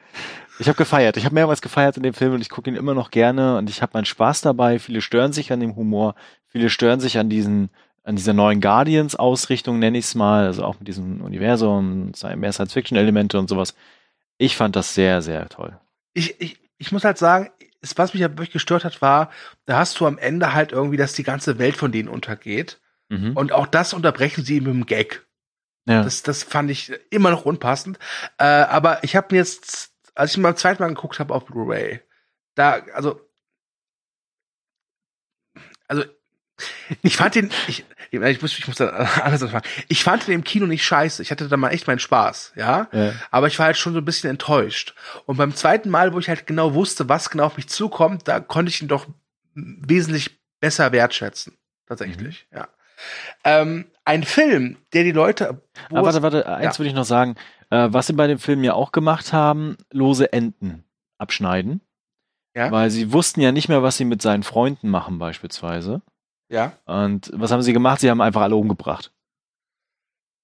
Ich habe gefeiert. Ich habe mehrmals gefeiert in dem Film und ich gucke ihn immer noch gerne und ich habe meinen Spaß dabei. Viele stören sich an dem Humor, viele stören sich an diesen an dieser neuen Guardians-Ausrichtung, nenne ich es mal, also auch mit diesem Universum, mehr Science-Fiction-Elemente und sowas. Ich fand das sehr, sehr toll. Ich, ich, ich muss halt sagen, was mich ja wirklich gestört hat, war, da hast du am Ende halt irgendwie, dass die ganze Welt von denen untergeht. Mhm. Und auch das unterbrechen sie mit einem Gag. Ja. Das, das fand ich immer noch unpassend. Äh, aber ich habe mir jetzt als ich ihn beim zweiten Mal geguckt habe auf Blu-ray, da, also, also, ich fand den, [laughs] ich, ich muss, ich muss da anders sagen. Ich fand den im Kino nicht scheiße. Ich hatte da mal echt meinen Spaß, ja? ja. Aber ich war halt schon so ein bisschen enttäuscht. Und beim zweiten Mal, wo ich halt genau wusste, was genau auf mich zukommt, da konnte ich ihn doch wesentlich besser wertschätzen. Tatsächlich, mhm. ja. Ähm, ein Film, der die Leute. Aber warte, warte, eins ja. würde ich noch sagen. Äh, was sie bei dem Film ja auch gemacht haben, lose Enden abschneiden. Ja. Weil sie wussten ja nicht mehr, was sie mit seinen Freunden machen, beispielsweise. Ja. Und was haben sie gemacht? Sie haben einfach alle umgebracht.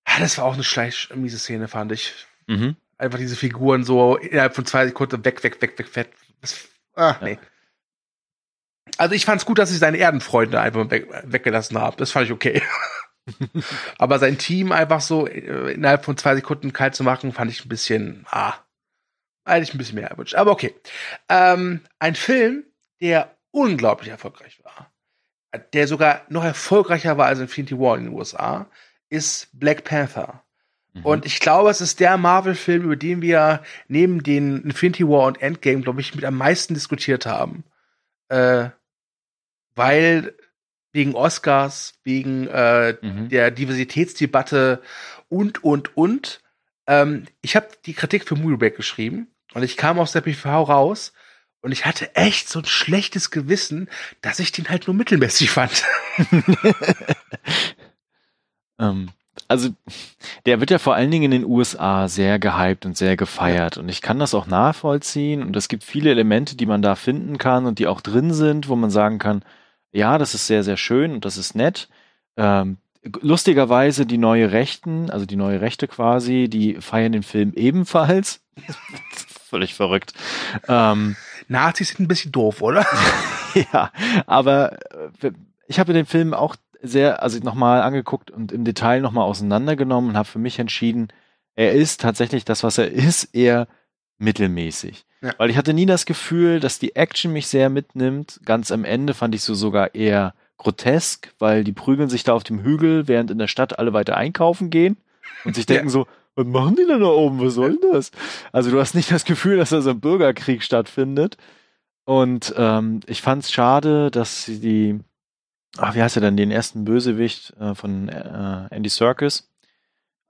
Ja, das war auch eine schleich miese Szene, fand ich. Mhm. Einfach diese Figuren so innerhalb von zwei Sekunden weg, weg, weg, weg, weg. Das, ah, nee. Also ich fand's gut, dass sie seine Erdenfreunde einfach weg, weggelassen haben. Das fand ich okay. [laughs] Aber sein Team einfach so äh, innerhalb von zwei Sekunden kalt zu machen, fand ich ein bisschen, ah, eigentlich ein bisschen mehr erwünscht. Aber okay. Ähm, ein Film, der unglaublich erfolgreich war, der sogar noch erfolgreicher war als Infinity War in den USA, ist Black Panther. Mhm. Und ich glaube, es ist der Marvel-Film, über den wir neben den Infinity War und Endgame, glaube ich, mit am meisten diskutiert haben. Äh, weil wegen Oscars, wegen äh, mhm. der Diversitätsdebatte und, und, und. Ähm, ich habe die Kritik für Movieback geschrieben und ich kam aus der PV raus und ich hatte echt so ein schlechtes Gewissen, dass ich den halt nur mittelmäßig fand. [laughs] ähm, also, der wird ja vor allen Dingen in den USA sehr gehypt und sehr gefeiert. Und ich kann das auch nachvollziehen. Und es gibt viele Elemente, die man da finden kann und die auch drin sind, wo man sagen kann, ja, das ist sehr, sehr schön und das ist nett. Ähm, lustigerweise die neue Rechten, also die neue Rechte quasi, die feiern den Film ebenfalls. [laughs] Völlig verrückt. Ähm, Nazis sind ein bisschen doof, oder? [laughs] ja, aber äh, ich habe den Film auch sehr, also nochmal angeguckt und im Detail nochmal auseinandergenommen und habe für mich entschieden, er ist tatsächlich das, was er ist, eher mittelmäßig. Ja. Weil ich hatte nie das Gefühl, dass die Action mich sehr mitnimmt. Ganz am Ende fand ich so sogar eher grotesk, weil die prügeln sich da auf dem Hügel, während in der Stadt alle weiter einkaufen gehen und sich [laughs] denken ja. so, was machen die denn da oben? Was soll denn das? Also du hast nicht das Gefühl, dass da so ein Bürgerkrieg stattfindet. Und ähm, ich fand es schade, dass sie die, ach, wie heißt er denn, den ersten Bösewicht äh, von äh, Andy Serkis,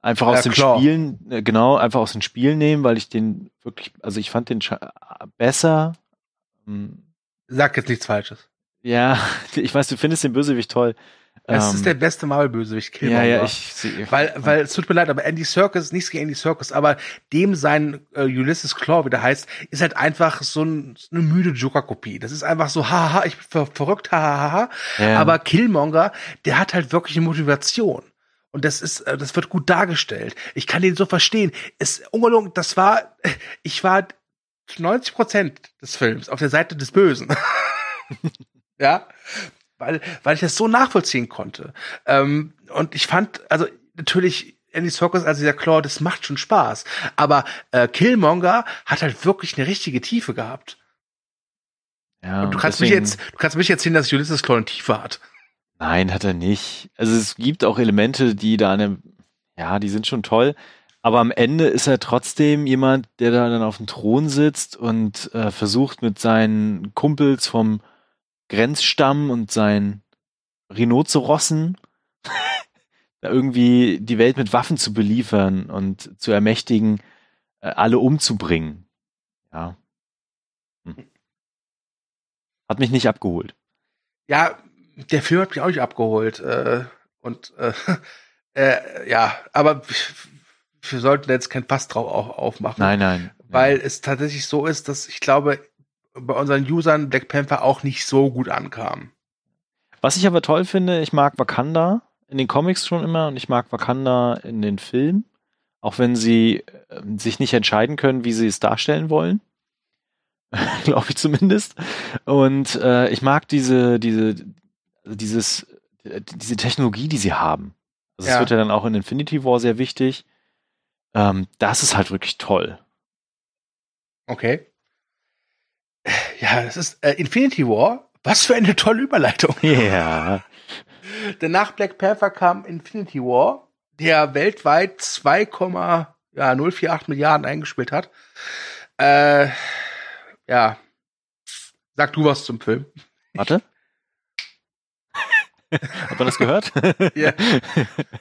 einfach aus ja, den klar. Spielen, äh, genau, einfach aus den Spielen nehmen, weil ich den wirklich, also ich fand den besser. Hm. Sag jetzt nichts Falsches. Ja, [laughs] ich weiß, du findest den Bösewicht toll. Es ähm, ist der beste Marvel-Bösewicht, Killmonger. Ja, ja, ich, ich Weil, weil, es tut mir leid, aber Andy Circus, nichts gegen Andy Circus, aber dem sein äh, Ulysses Claw, wie der heißt, ist halt einfach so, ein, so eine müde Joker-Kopie. Das ist einfach so, haha, ich bin ver verrückt, hahaha. Ja. Aber Killmonger, der hat halt wirklich eine Motivation. Und das ist, äh, das wird gut dargestellt. Ich kann den so verstehen. Es, ungelungen, das war, [laughs] ich war 90 Prozent des Films auf der Seite des Bösen. [laughs] ja. Weil, weil ich das so nachvollziehen konnte. Ähm, und ich fand, also natürlich, Andy Serkis als dieser Claw, das macht schon Spaß. Aber äh, Killmonger hat halt wirklich eine richtige Tiefe gehabt. Ja, und du kannst deswegen, mich jetzt, du kannst mich erzählen, dass Ulysses Claw eine Tiefe hat. Nein, hat er nicht. Also es gibt auch Elemente, die da eine, ja, die sind schon toll. Aber am Ende ist er trotzdem jemand, der da dann auf dem Thron sitzt und äh, versucht mit seinen Kumpels vom Grenzstamm und seinen Rhinozerossen [laughs] da irgendwie die Welt mit Waffen zu beliefern und zu ermächtigen, äh, alle umzubringen. Ja. Hm. Hat mich nicht abgeholt. Ja, der Film hat mich auch nicht abgeholt. Äh, und äh, [laughs] äh, ja, aber wir sollten jetzt kein Fass drauf aufmachen. Nein, nein. Weil nein. es tatsächlich so ist, dass ich glaube, bei unseren Usern Black Panther auch nicht so gut ankam. Was ich aber toll finde, ich mag Wakanda in den Comics schon immer und ich mag Wakanda in den Filmen, auch wenn sie äh, sich nicht entscheiden können, wie sie es darstellen wollen. [laughs] Glaube ich zumindest. Und äh, ich mag diese, diese, also dieses, diese Technologie, die sie haben. Also es ja. wird ja dann auch in Infinity War sehr wichtig. Ähm, das ist halt wirklich toll. Okay. Ja, das ist äh, Infinity War. Was für eine tolle Überleitung. Ja. Denn nach Black Panther kam Infinity War, der weltweit 2,048 Milliarden eingespielt hat. Äh, ja. Sag du was zum Film. Warte. [laughs] Hat man das gehört? [laughs] ja.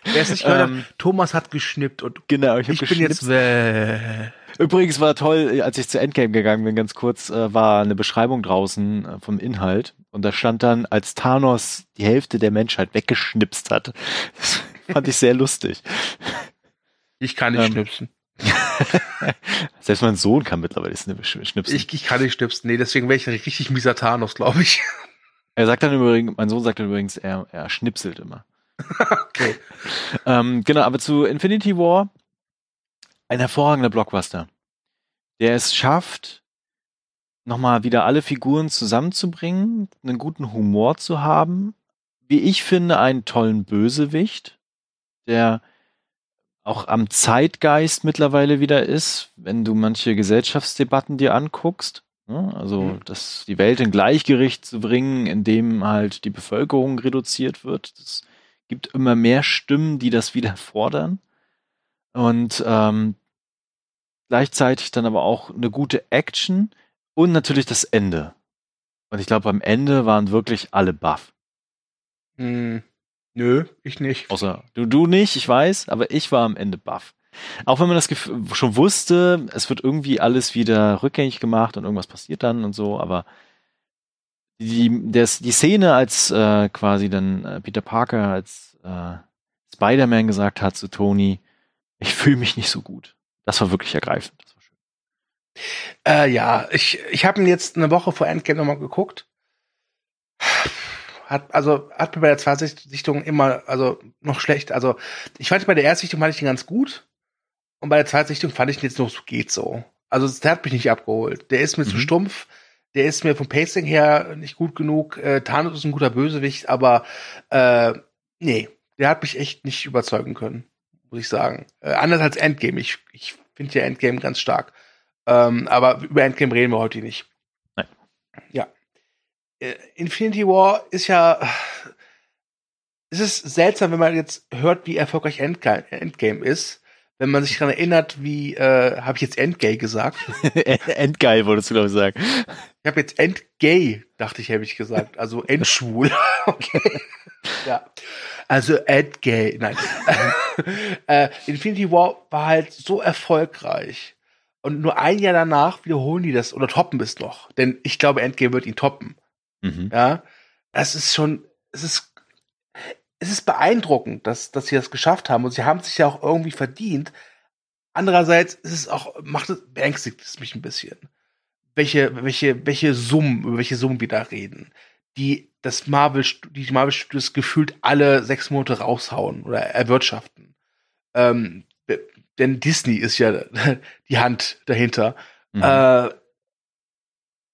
Wer es nicht gehört ähm, hat, Thomas hat geschnippt und genau, ich, ich bin jetzt äh, Übrigens war toll, als ich zu Endgame gegangen bin, ganz kurz, äh, war eine Beschreibung draußen äh, vom Inhalt und da stand dann, als Thanos die Hälfte der Menschheit weggeschnipst hat. Das [laughs] fand ich sehr lustig. Ich kann nicht ähm, schnipsen. Selbst mein Sohn kann mittlerweile schnipsen. Ich, ich kann nicht schnipsen. Nee, deswegen wäre ich ein richtig mieser Thanos, glaube ich. Er sagt dann übrigens, mein Sohn sagt dann übrigens, er, er schnipselt immer. okay. [laughs] ähm, genau, aber zu Infinity War ein hervorragender Blockbuster, der es schafft, nochmal wieder alle Figuren zusammenzubringen, einen guten Humor zu haben, wie ich finde, einen tollen Bösewicht, der auch am Zeitgeist mittlerweile wieder ist, wenn du manche Gesellschaftsdebatten dir anguckst. Ne? Also, mhm. dass die Welt in Gleichgericht zu bringen, indem halt die Bevölkerung reduziert wird. Es gibt immer mehr Stimmen, die das wieder [laughs] fordern. Und ähm, gleichzeitig dann aber auch eine gute Action und natürlich das Ende. Und ich glaube, am Ende waren wirklich alle baff. Hm, nö, ich nicht. Außer du, du nicht, ich weiß, aber ich war am Ende baff. Auch wenn man das schon wusste, es wird irgendwie alles wieder rückgängig gemacht und irgendwas passiert dann und so, aber die, das, die Szene, als äh, quasi dann äh, Peter Parker als äh, Spider-Man gesagt hat zu Tony, ich fühle mich nicht so gut. Das war wirklich ergreifend. Das war schön. Äh, ja, ich, ich habe ihn jetzt eine Woche vor Endgame nochmal geguckt. Hat, also, hat mir bei der Zweitsichtung immer, also, noch schlecht. Also, ich fand bei der Erstsichtung fand ich ihn ganz gut. Und bei der Zweitsichtung fand ich ihn jetzt noch so geht so. Also, der hat mich nicht abgeholt. Der ist mir mhm. zu stumpf. Der ist mir vom Pacing her nicht gut genug. Äh, Thanos ist ein guter Bösewicht, aber, äh, nee, der hat mich echt nicht überzeugen können muss ich sagen. Äh, anders als Endgame. Ich, ich finde ja Endgame ganz stark. Ähm, aber über Endgame reden wir heute nicht. Nein. Ja. Äh, Infinity War ist ja. Es ist seltsam, wenn man jetzt hört, wie erfolgreich Endgame ist. Wenn man sich daran erinnert, wie, äh, habe ich jetzt Endgay gesagt? [laughs] Endgeil, wolltest du, glaube ich, sagen. Ich habe jetzt Endgay, dachte ich, habe ich gesagt. Also Endschwul. [laughs] okay. ja. Also Ed Gay, nein. [laughs] äh, Infinity War war halt so erfolgreich. Und nur ein Jahr danach wiederholen die das oder toppen es noch. Denn ich glaube, Endgame wird ihn toppen. Mhm. Ja. Das ist schon, es ist, es ist beeindruckend, dass, dass sie das geschafft haben. Und sie haben sich ja auch irgendwie verdient. Andererseits ist es auch, macht es, beängstigt es mich ein bisschen. Welche, welche, welche Summen, über welche Summen wir da reden die das Marvel, die Marvel Studios gefühlt alle sechs Monate raushauen oder erwirtschaften. Ähm, denn Disney ist ja [laughs] die Hand dahinter. Mhm. Äh,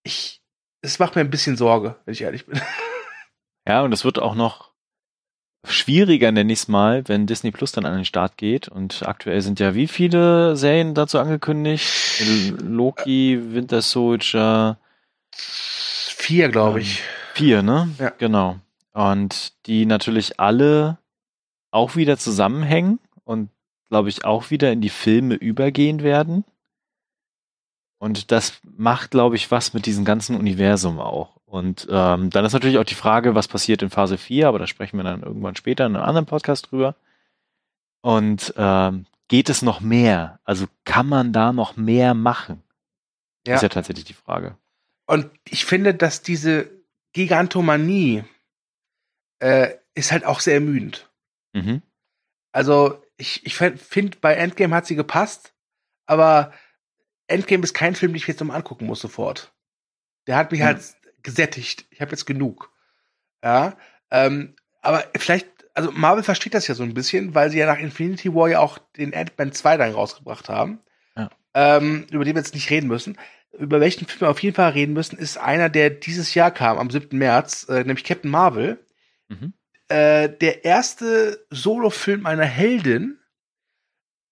ich, es macht mir ein bisschen Sorge, wenn ich ehrlich bin. [laughs] Ja, und es wird auch noch schwieriger, nenne ich es mal, wenn Disney Plus dann an den Start geht. Und aktuell sind ja wie viele Serien dazu angekündigt? Loki, Winter Soldier. Vier, glaube ich. Vier, ne? Ja. Genau. Und die natürlich alle auch wieder zusammenhängen und glaube ich auch wieder in die Filme übergehen werden. Und das macht, glaube ich, was mit diesem ganzen Universum auch. Und ähm, dann ist natürlich auch die Frage, was passiert in Phase 4, aber da sprechen wir dann irgendwann später in einem anderen Podcast drüber. Und ähm, geht es noch mehr? Also kann man da noch mehr machen? Ja. Ist ja tatsächlich die Frage. Und ich finde, dass diese Gigantomanie äh, ist halt auch sehr ermüdend. Mhm. Also ich, ich finde, bei Endgame hat sie gepasst, aber Endgame ist kein Film, den ich jetzt nochmal angucken muss sofort. Der hat mich mhm. halt gesättigt. Ich habe jetzt genug. Ja, ähm, aber vielleicht, also Marvel versteht das ja so ein bisschen, weil sie ja nach Infinity War ja auch den Ant-Man 2 dann rausgebracht haben. Ja. Ähm, über den wir jetzt nicht reden müssen über welchen Film wir auf jeden Fall reden müssen, ist einer, der dieses Jahr kam, am 7. März, äh, nämlich Captain Marvel. Mhm. Äh, der erste Solo-Film einer Heldin.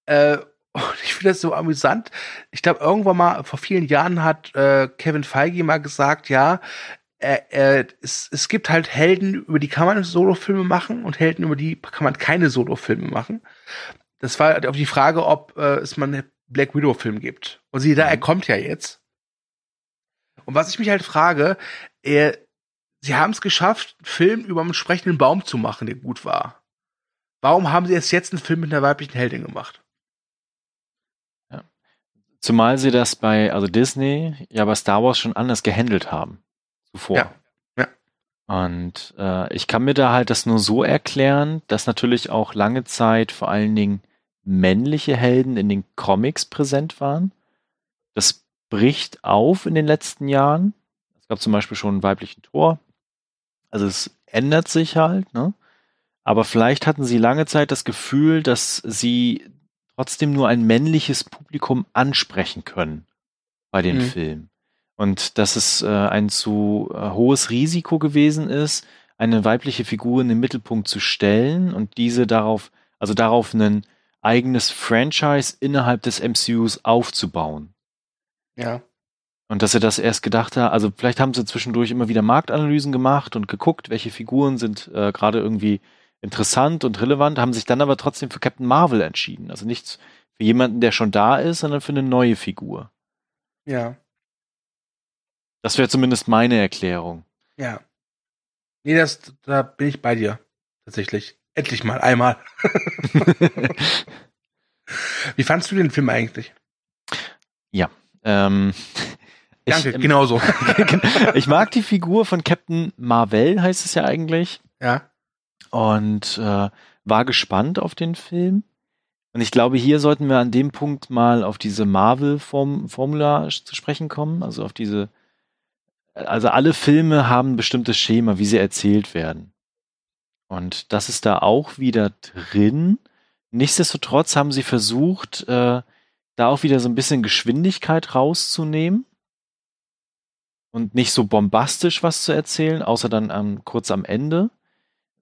Äh, und ich finde das so amüsant. Ich glaube, irgendwann mal vor vielen Jahren hat äh, Kevin Feige mal gesagt, ja, äh, es, es gibt halt Helden, über die kann man Solo-Filme machen und Helden, über die kann man keine Solo-Filme machen. Das war auf die Frage, ob äh, es man Black Widow-Film gibt. Und sie da, er kommt ja jetzt. Und was ich mich halt frage, er, sie haben es geschafft, einen Film über einen sprechenden Baum zu machen, der gut war. Warum haben sie erst jetzt einen Film mit einer weiblichen Heldin gemacht? Zumal sie das bei, also Disney, ja bei Star Wars schon anders gehandelt haben. Zuvor. Ja. ja. Und äh, ich kann mir da halt das nur so erklären, dass natürlich auch lange Zeit vor allen Dingen männliche Helden in den Comics präsent waren. Das bricht auf in den letzten Jahren. Es gab zum Beispiel schon einen weiblichen Tor. Also es ändert sich halt, ne? Aber vielleicht hatten sie lange Zeit das Gefühl, dass sie trotzdem nur ein männliches Publikum ansprechen können bei den mhm. Filmen. Und dass es äh, ein zu äh, hohes Risiko gewesen ist, eine weibliche Figur in den Mittelpunkt zu stellen und diese darauf, also darauf ein eigenes Franchise innerhalb des MCUs aufzubauen. Ja. Und dass sie das erst gedacht haben, also vielleicht haben sie zwischendurch immer wieder Marktanalysen gemacht und geguckt, welche Figuren sind äh, gerade irgendwie interessant und relevant, haben sich dann aber trotzdem für Captain Marvel entschieden. Also nichts für jemanden, der schon da ist, sondern für eine neue Figur. Ja. Das wäre zumindest meine Erklärung. Ja. Nee, das, da bin ich bei dir. Tatsächlich. Endlich mal, einmal. [laughs] Wie fandst du den Film eigentlich? Ja. Ähm, Danke, ich, ähm, genauso. [laughs] ich mag die Figur von Captain Marvel, heißt es ja eigentlich. Ja und äh, war gespannt auf den Film. Und ich glaube, hier sollten wir an dem Punkt mal auf diese Marvel-Formula zu sprechen kommen, also auf diese, also alle Filme haben ein bestimmtes Schema, wie sie erzählt werden. Und das ist da auch wieder drin. Nichtsdestotrotz haben sie versucht, äh, da auch wieder so ein bisschen Geschwindigkeit rauszunehmen und nicht so bombastisch was zu erzählen, außer dann ähm, kurz am Ende.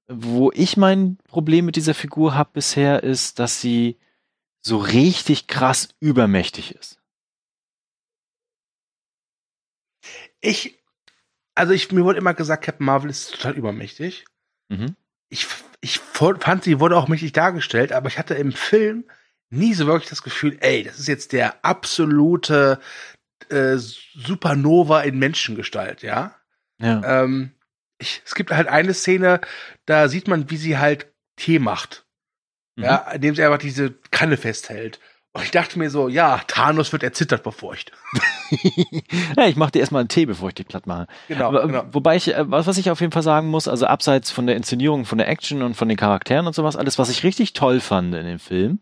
Wo ich mein Problem mit dieser Figur habe bisher, ist, dass sie so richtig krass übermächtig ist. Ich, also ich, mir wurde immer gesagt, Captain Marvel ist total übermächtig. Mhm. Ich, ich fand, sie wurde auch mächtig dargestellt, aber ich hatte im Film nie so wirklich das Gefühl, ey, das ist jetzt der absolute äh, Supernova in Menschengestalt, ja. Ja. Ähm, ich, es gibt halt eine Szene, da sieht man, wie sie halt Tee macht. Mhm. Ja, indem sie einfach diese Kanne festhält. Und ich dachte mir so, ja, Thanos wird erzittert Furcht. [laughs] ja, ich mache dir erstmal einen Tee, bevor ich dich platt mache. Genau, Aber, genau. Wobei ich, äh, was, was ich auf jeden Fall sagen muss, also abseits von der Inszenierung, von der Action und von den Charakteren und sowas, alles, was ich richtig toll fand in dem Film,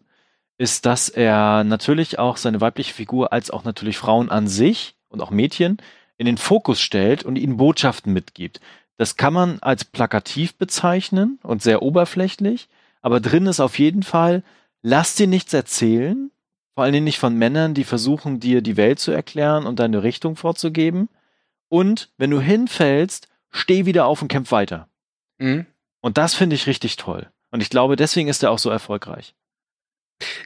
ist, dass er natürlich auch seine weibliche Figur als auch natürlich Frauen an sich und auch Mädchen in den Fokus stellt und ihnen Botschaften mitgibt. Das kann man als plakativ bezeichnen und sehr oberflächlich, aber drin ist auf jeden Fall, lass dir nichts erzählen, vor allen Dingen nicht von Männern, die versuchen, dir die Welt zu erklären und deine Richtung vorzugeben. Und wenn du hinfällst, steh wieder auf und kämpf weiter. Mhm. Und das finde ich richtig toll. Und ich glaube, deswegen ist er auch so erfolgreich.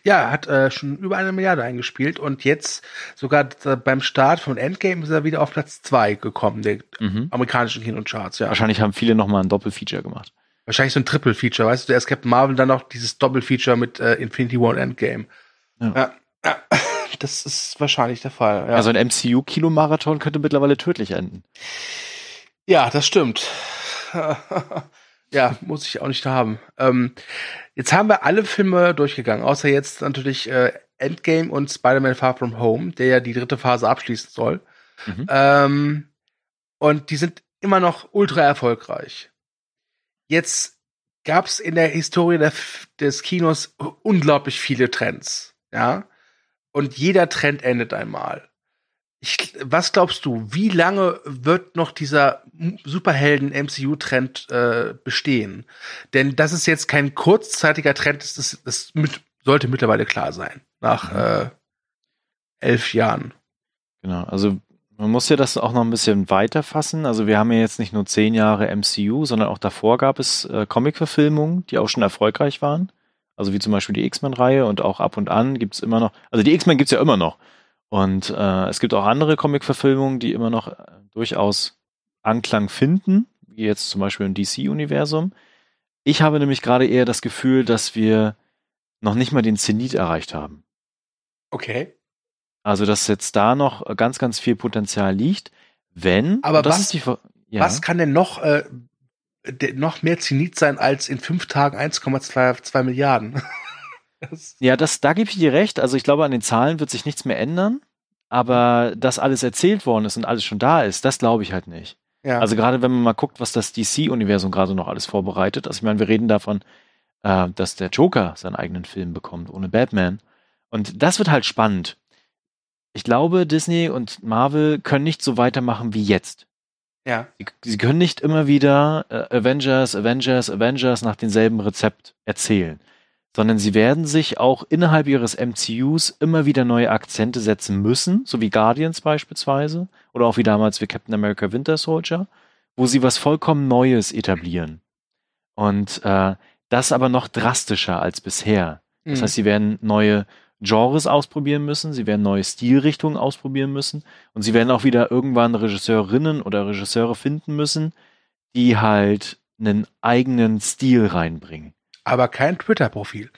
Ja, hat äh, schon über eine Milliarde eingespielt und jetzt sogar beim Start von Endgame ist er wieder auf Platz zwei gekommen, der mhm. amerikanischen Kinocharts. Ja. Wahrscheinlich haben viele nochmal ein Doppelfeature gemacht. Wahrscheinlich so ein Triple-Feature, weißt du, erst Captain Marvel, dann noch dieses Doppelfeature mit äh, Infinity War und Endgame. Ja. ja. ja. [laughs] Das ist wahrscheinlich der Fall. Ja. Also ein MCU-Kilomarathon könnte mittlerweile tödlich enden. Ja, das stimmt. [laughs] Ja, [laughs] muss ich auch nicht haben. Ähm, jetzt haben wir alle Filme durchgegangen, außer jetzt natürlich äh, Endgame und Spider-Man Far From Home, der ja die dritte Phase abschließen soll. Mhm. Ähm, und die sind immer noch ultra erfolgreich. Jetzt gab es in der Historie der, des Kinos unglaublich viele Trends, ja. Und jeder Trend endet einmal. Ich, was glaubst du, wie lange wird noch dieser Superhelden-MCU-Trend äh, bestehen? Denn das ist jetzt kein kurzzeitiger Trend, das, ist, das mit, sollte mittlerweile klar sein, nach mhm. äh, elf Jahren. Genau, also man muss ja das auch noch ein bisschen weiter fassen. Also wir haben ja jetzt nicht nur zehn Jahre MCU, sondern auch davor gab es äh, Comic-Verfilmungen, die auch schon erfolgreich waren. Also wie zum Beispiel die X-Men-Reihe und auch ab und an gibt's immer noch, also die X-Men gibt's ja immer noch. Und äh, es gibt auch andere Comic-Verfilmungen, die immer noch äh, durchaus Anklang finden, wie jetzt zum Beispiel im DC-Universum. Ich habe nämlich gerade eher das Gefühl, dass wir noch nicht mal den Zenit erreicht haben. Okay. Also, dass jetzt da noch ganz, ganz viel Potenzial liegt, wenn. Aber das was- ja, Was kann denn noch, äh, noch mehr Zenit sein als in fünf Tagen 1,22 Milliarden? Ja, das, da gebe ich dir recht. Also ich glaube, an den Zahlen wird sich nichts mehr ändern. Aber dass alles erzählt worden ist und alles schon da ist, das glaube ich halt nicht. ja. Also gerade wenn man mal guckt, was das DC-Universum gerade noch alles vorbereitet. Also ich meine, wir reden davon, äh, dass der Joker seinen eigenen Film bekommt, ohne Batman. Und das wird halt spannend. Ich glaube, Disney und Marvel können nicht so weitermachen wie jetzt. ja. Sie, sie können nicht immer wieder äh, Avengers, Avengers, Avengers nach demselben Rezept erzählen, sondern sie werden sich auch innerhalb ihres MCUs immer wieder neue Akzente setzen müssen, so wie Guardians beispielsweise oder auch wie damals wie Captain America Winter Soldier, wo sie was vollkommen Neues etablieren. Und äh, das aber noch drastischer als bisher. Das Mhm. heißt, sie werden neue Genres ausprobieren müssen, sie werden neue Stilrichtungen ausprobieren müssen und sie werden auch wieder irgendwann Regisseurinnen oder Regisseure finden müssen, die halt einen eigenen Stil reinbringen. Aber kein Twitter-Profil.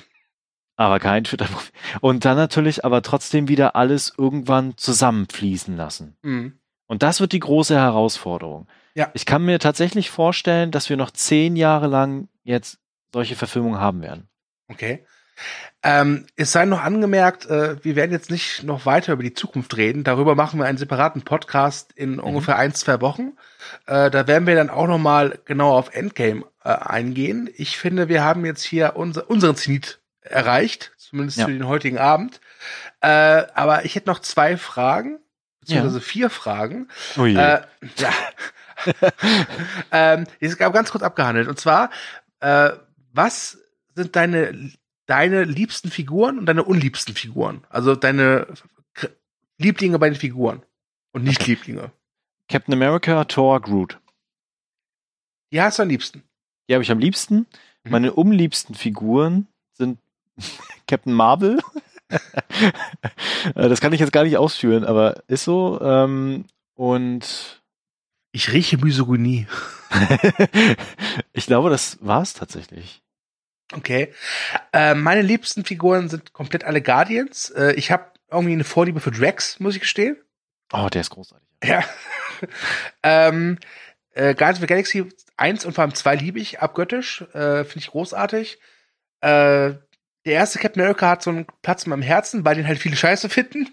Aber kein Twitter-Profil. Und dann natürlich aber trotzdem wieder alles irgendwann zusammenfließen lassen. Mhm. Und das wird die große Herausforderung. Ja. Ich kann mir tatsächlich vorstellen, dass wir noch zehn Jahre lang jetzt solche Verfilmungen haben werden. Okay. Ähm, es sei noch angemerkt, äh, wir werden jetzt nicht noch weiter über die Zukunft reden. Darüber machen wir einen separaten Podcast in ungefähr ein, zwei Wochen. Äh, da werden wir dann auch noch mal genau auf Endgame äh, eingehen. Ich finde, wir haben jetzt hier unser, unseren Zenit erreicht, zumindest Ja. für den heutigen Abend. Äh, aber ich hätte noch zwei Fragen, beziehungsweise vier Fragen. Oh je. Äh, [laughs] ja. [laughs] ähm, die ist ganz kurz abgehandelt. Und zwar, äh, was sind deine, deine liebsten Figuren und deine unliebsten Figuren? Also deine Lieblinge bei den Figuren und nicht Lieblinge. Captain America, Thor, Groot. Die hast du am liebsten. Die habe ich am liebsten. Mhm. Meine unliebsten Figuren sind [laughs] Captain Marvel. [laughs] Äh, das kann ich jetzt gar nicht ausführen, aber ist so. Ähm, und Ich rieche Misogynie. [laughs] ich glaube, das war's tatsächlich. Okay. Äh, meine liebsten Figuren sind komplett alle Guardians. Äh, ich habe irgendwie eine Vorliebe für Drax, muss ich gestehen. Oh, der ist großartig. Ja. [laughs] ähm, äh, Guardians of the Galaxy 1 und vor allem 2 liebe ich abgöttisch. Äh, Finde ich großartig. Äh, der erste Captain America hat so einen Platz in meinem Herzen, weil den halt viele Scheiße finden.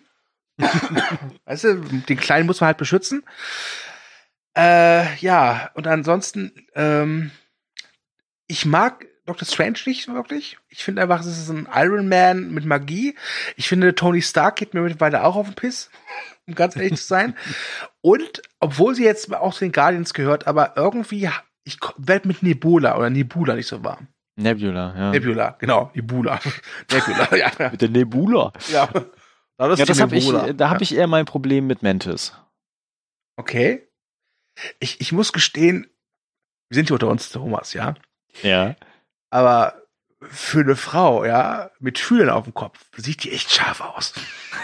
[laughs] weißt du, den Kleinen muss man halt beschützen. Äh, ja, und ansonsten, ähm, ich mag Doctor Strange nicht wirklich. Ich finde einfach, es ist ein Iron Man mit Magie. Ich finde, Tony Stark geht mir mittlerweile auch auf den Piss, [laughs] um ganz ehrlich zu sein. Und obwohl sie jetzt auch zu den Guardians gehört, aber irgendwie, ich werde mit Nebula oder Nebula nicht so warm. Nebula, ja. Nebula, genau, Nebula. [laughs] Nebula, [laughs] ja. Mit der Nebula. Ja, Na, Ja, die das hab ich, Nebula. da habe Ja. ich eher mein Problem mit Mantis. Okay. Ich, ich muss gestehen, wir sind hier unter uns, Thomas, ja. Ja. Aber für eine Frau, ja, mit Fühlen auf dem Kopf, sieht die echt scharf aus.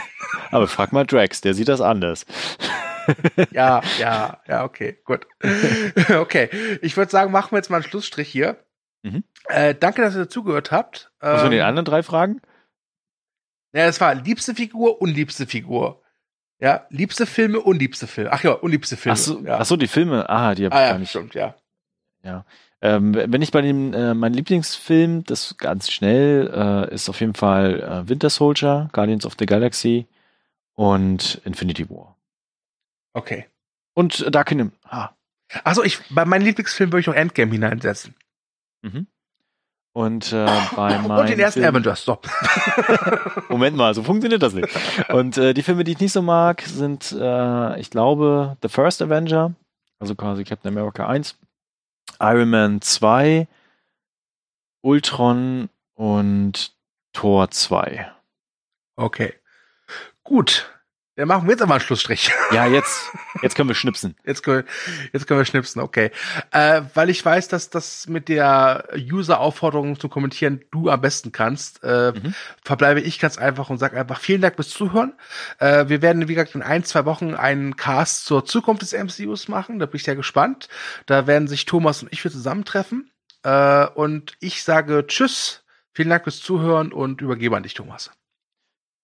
[laughs] Aber frag mal Drax, der sieht das anders. [laughs] Ja, ja, ja, okay, gut. [laughs] okay, ich würde sagen, machen wir jetzt mal einen Schlussstrich hier. Mhm. Äh, danke, dass ihr dazugehört habt. Was von Ähm, den anderen drei Fragen? Ja, das war liebste Figur, unliebste Figur. Ja, liebste Filme, unliebste Filme. Ach ja, unliebste Filme. Ach so, ja. ach so, die Filme. Ah, die habe ah, ich ja, gar nicht. stimmt, ja. Ähm, wenn ich bei dem, äh, mein Lieblingsfilm, das ganz schnell, äh, ist auf jeden Fall äh, Winter Soldier, Guardians of the Galaxy und Infinity War. Okay. Und äh, Dark Kingdom. Ah. Also ich, bei meinem Lieblingsfilm würde ich noch Endgame hineinsetzen. Mhm. Und äh, bei meinem [laughs] Und den ersten Film, Avengers, stopp. [laughs] [laughs] Moment mal, so funktioniert das nicht. Und äh, die Filme, die ich nicht so mag, sind, äh, ich glaube, The First Avenger, also quasi Captain America 1, Iron Man 2, Ultron und Thor 2. Okay. Gut. Dann machen wir jetzt aber einen Schlussstrich. Ja, jetzt, jetzt können wir schnipsen. [laughs] Jetzt können, jetzt können wir schnipsen, okay. Äh, weil ich weiß, dass das mit der User-Aufforderung zu kommentieren du am besten kannst, äh, Mhm. verbleibe ich ganz einfach und sage einfach vielen Dank fürs Zuhören. Äh, wir werden, wie gesagt, in ein, zwei Wochen einen Cast zur Zukunft des MCUs machen. Da bin ich sehr gespannt. Da werden sich Thomas und ich für zusammentreffen. Äh, und ich sage Tschüss. Vielen Dank fürs Zuhören und übergebe an dich, Thomas.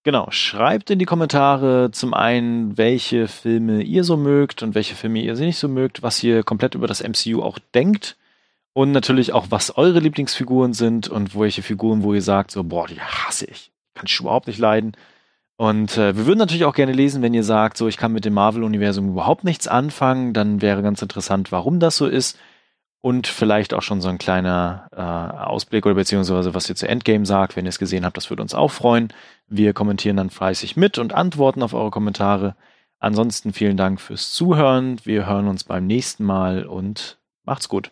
Genau, schreibt in die Kommentare zum einen, welche Filme ihr so mögt und welche Filme ihr nicht so mögt, was ihr komplett über das MCU auch denkt und natürlich auch, was eure Lieblingsfiguren sind und welche Figuren, wo ihr sagt, so, boah, die hasse ich, kann ich überhaupt nicht leiden. Und äh, wir würden natürlich auch gerne lesen, wenn ihr sagt, so, ich kann mit dem Marvel-Universum überhaupt nichts anfangen, dann wäre ganz interessant, warum das so ist und vielleicht auch schon so ein kleiner äh, Ausblick oder beziehungsweise was ihr zu Endgame sagt, wenn ihr es gesehen habt, das würde uns auch freuen. Wir kommentieren dann fleißig mit und antworten auf eure Kommentare. Ansonsten vielen Dank fürs Zuhören. Wir hören uns beim nächsten Mal und macht's gut.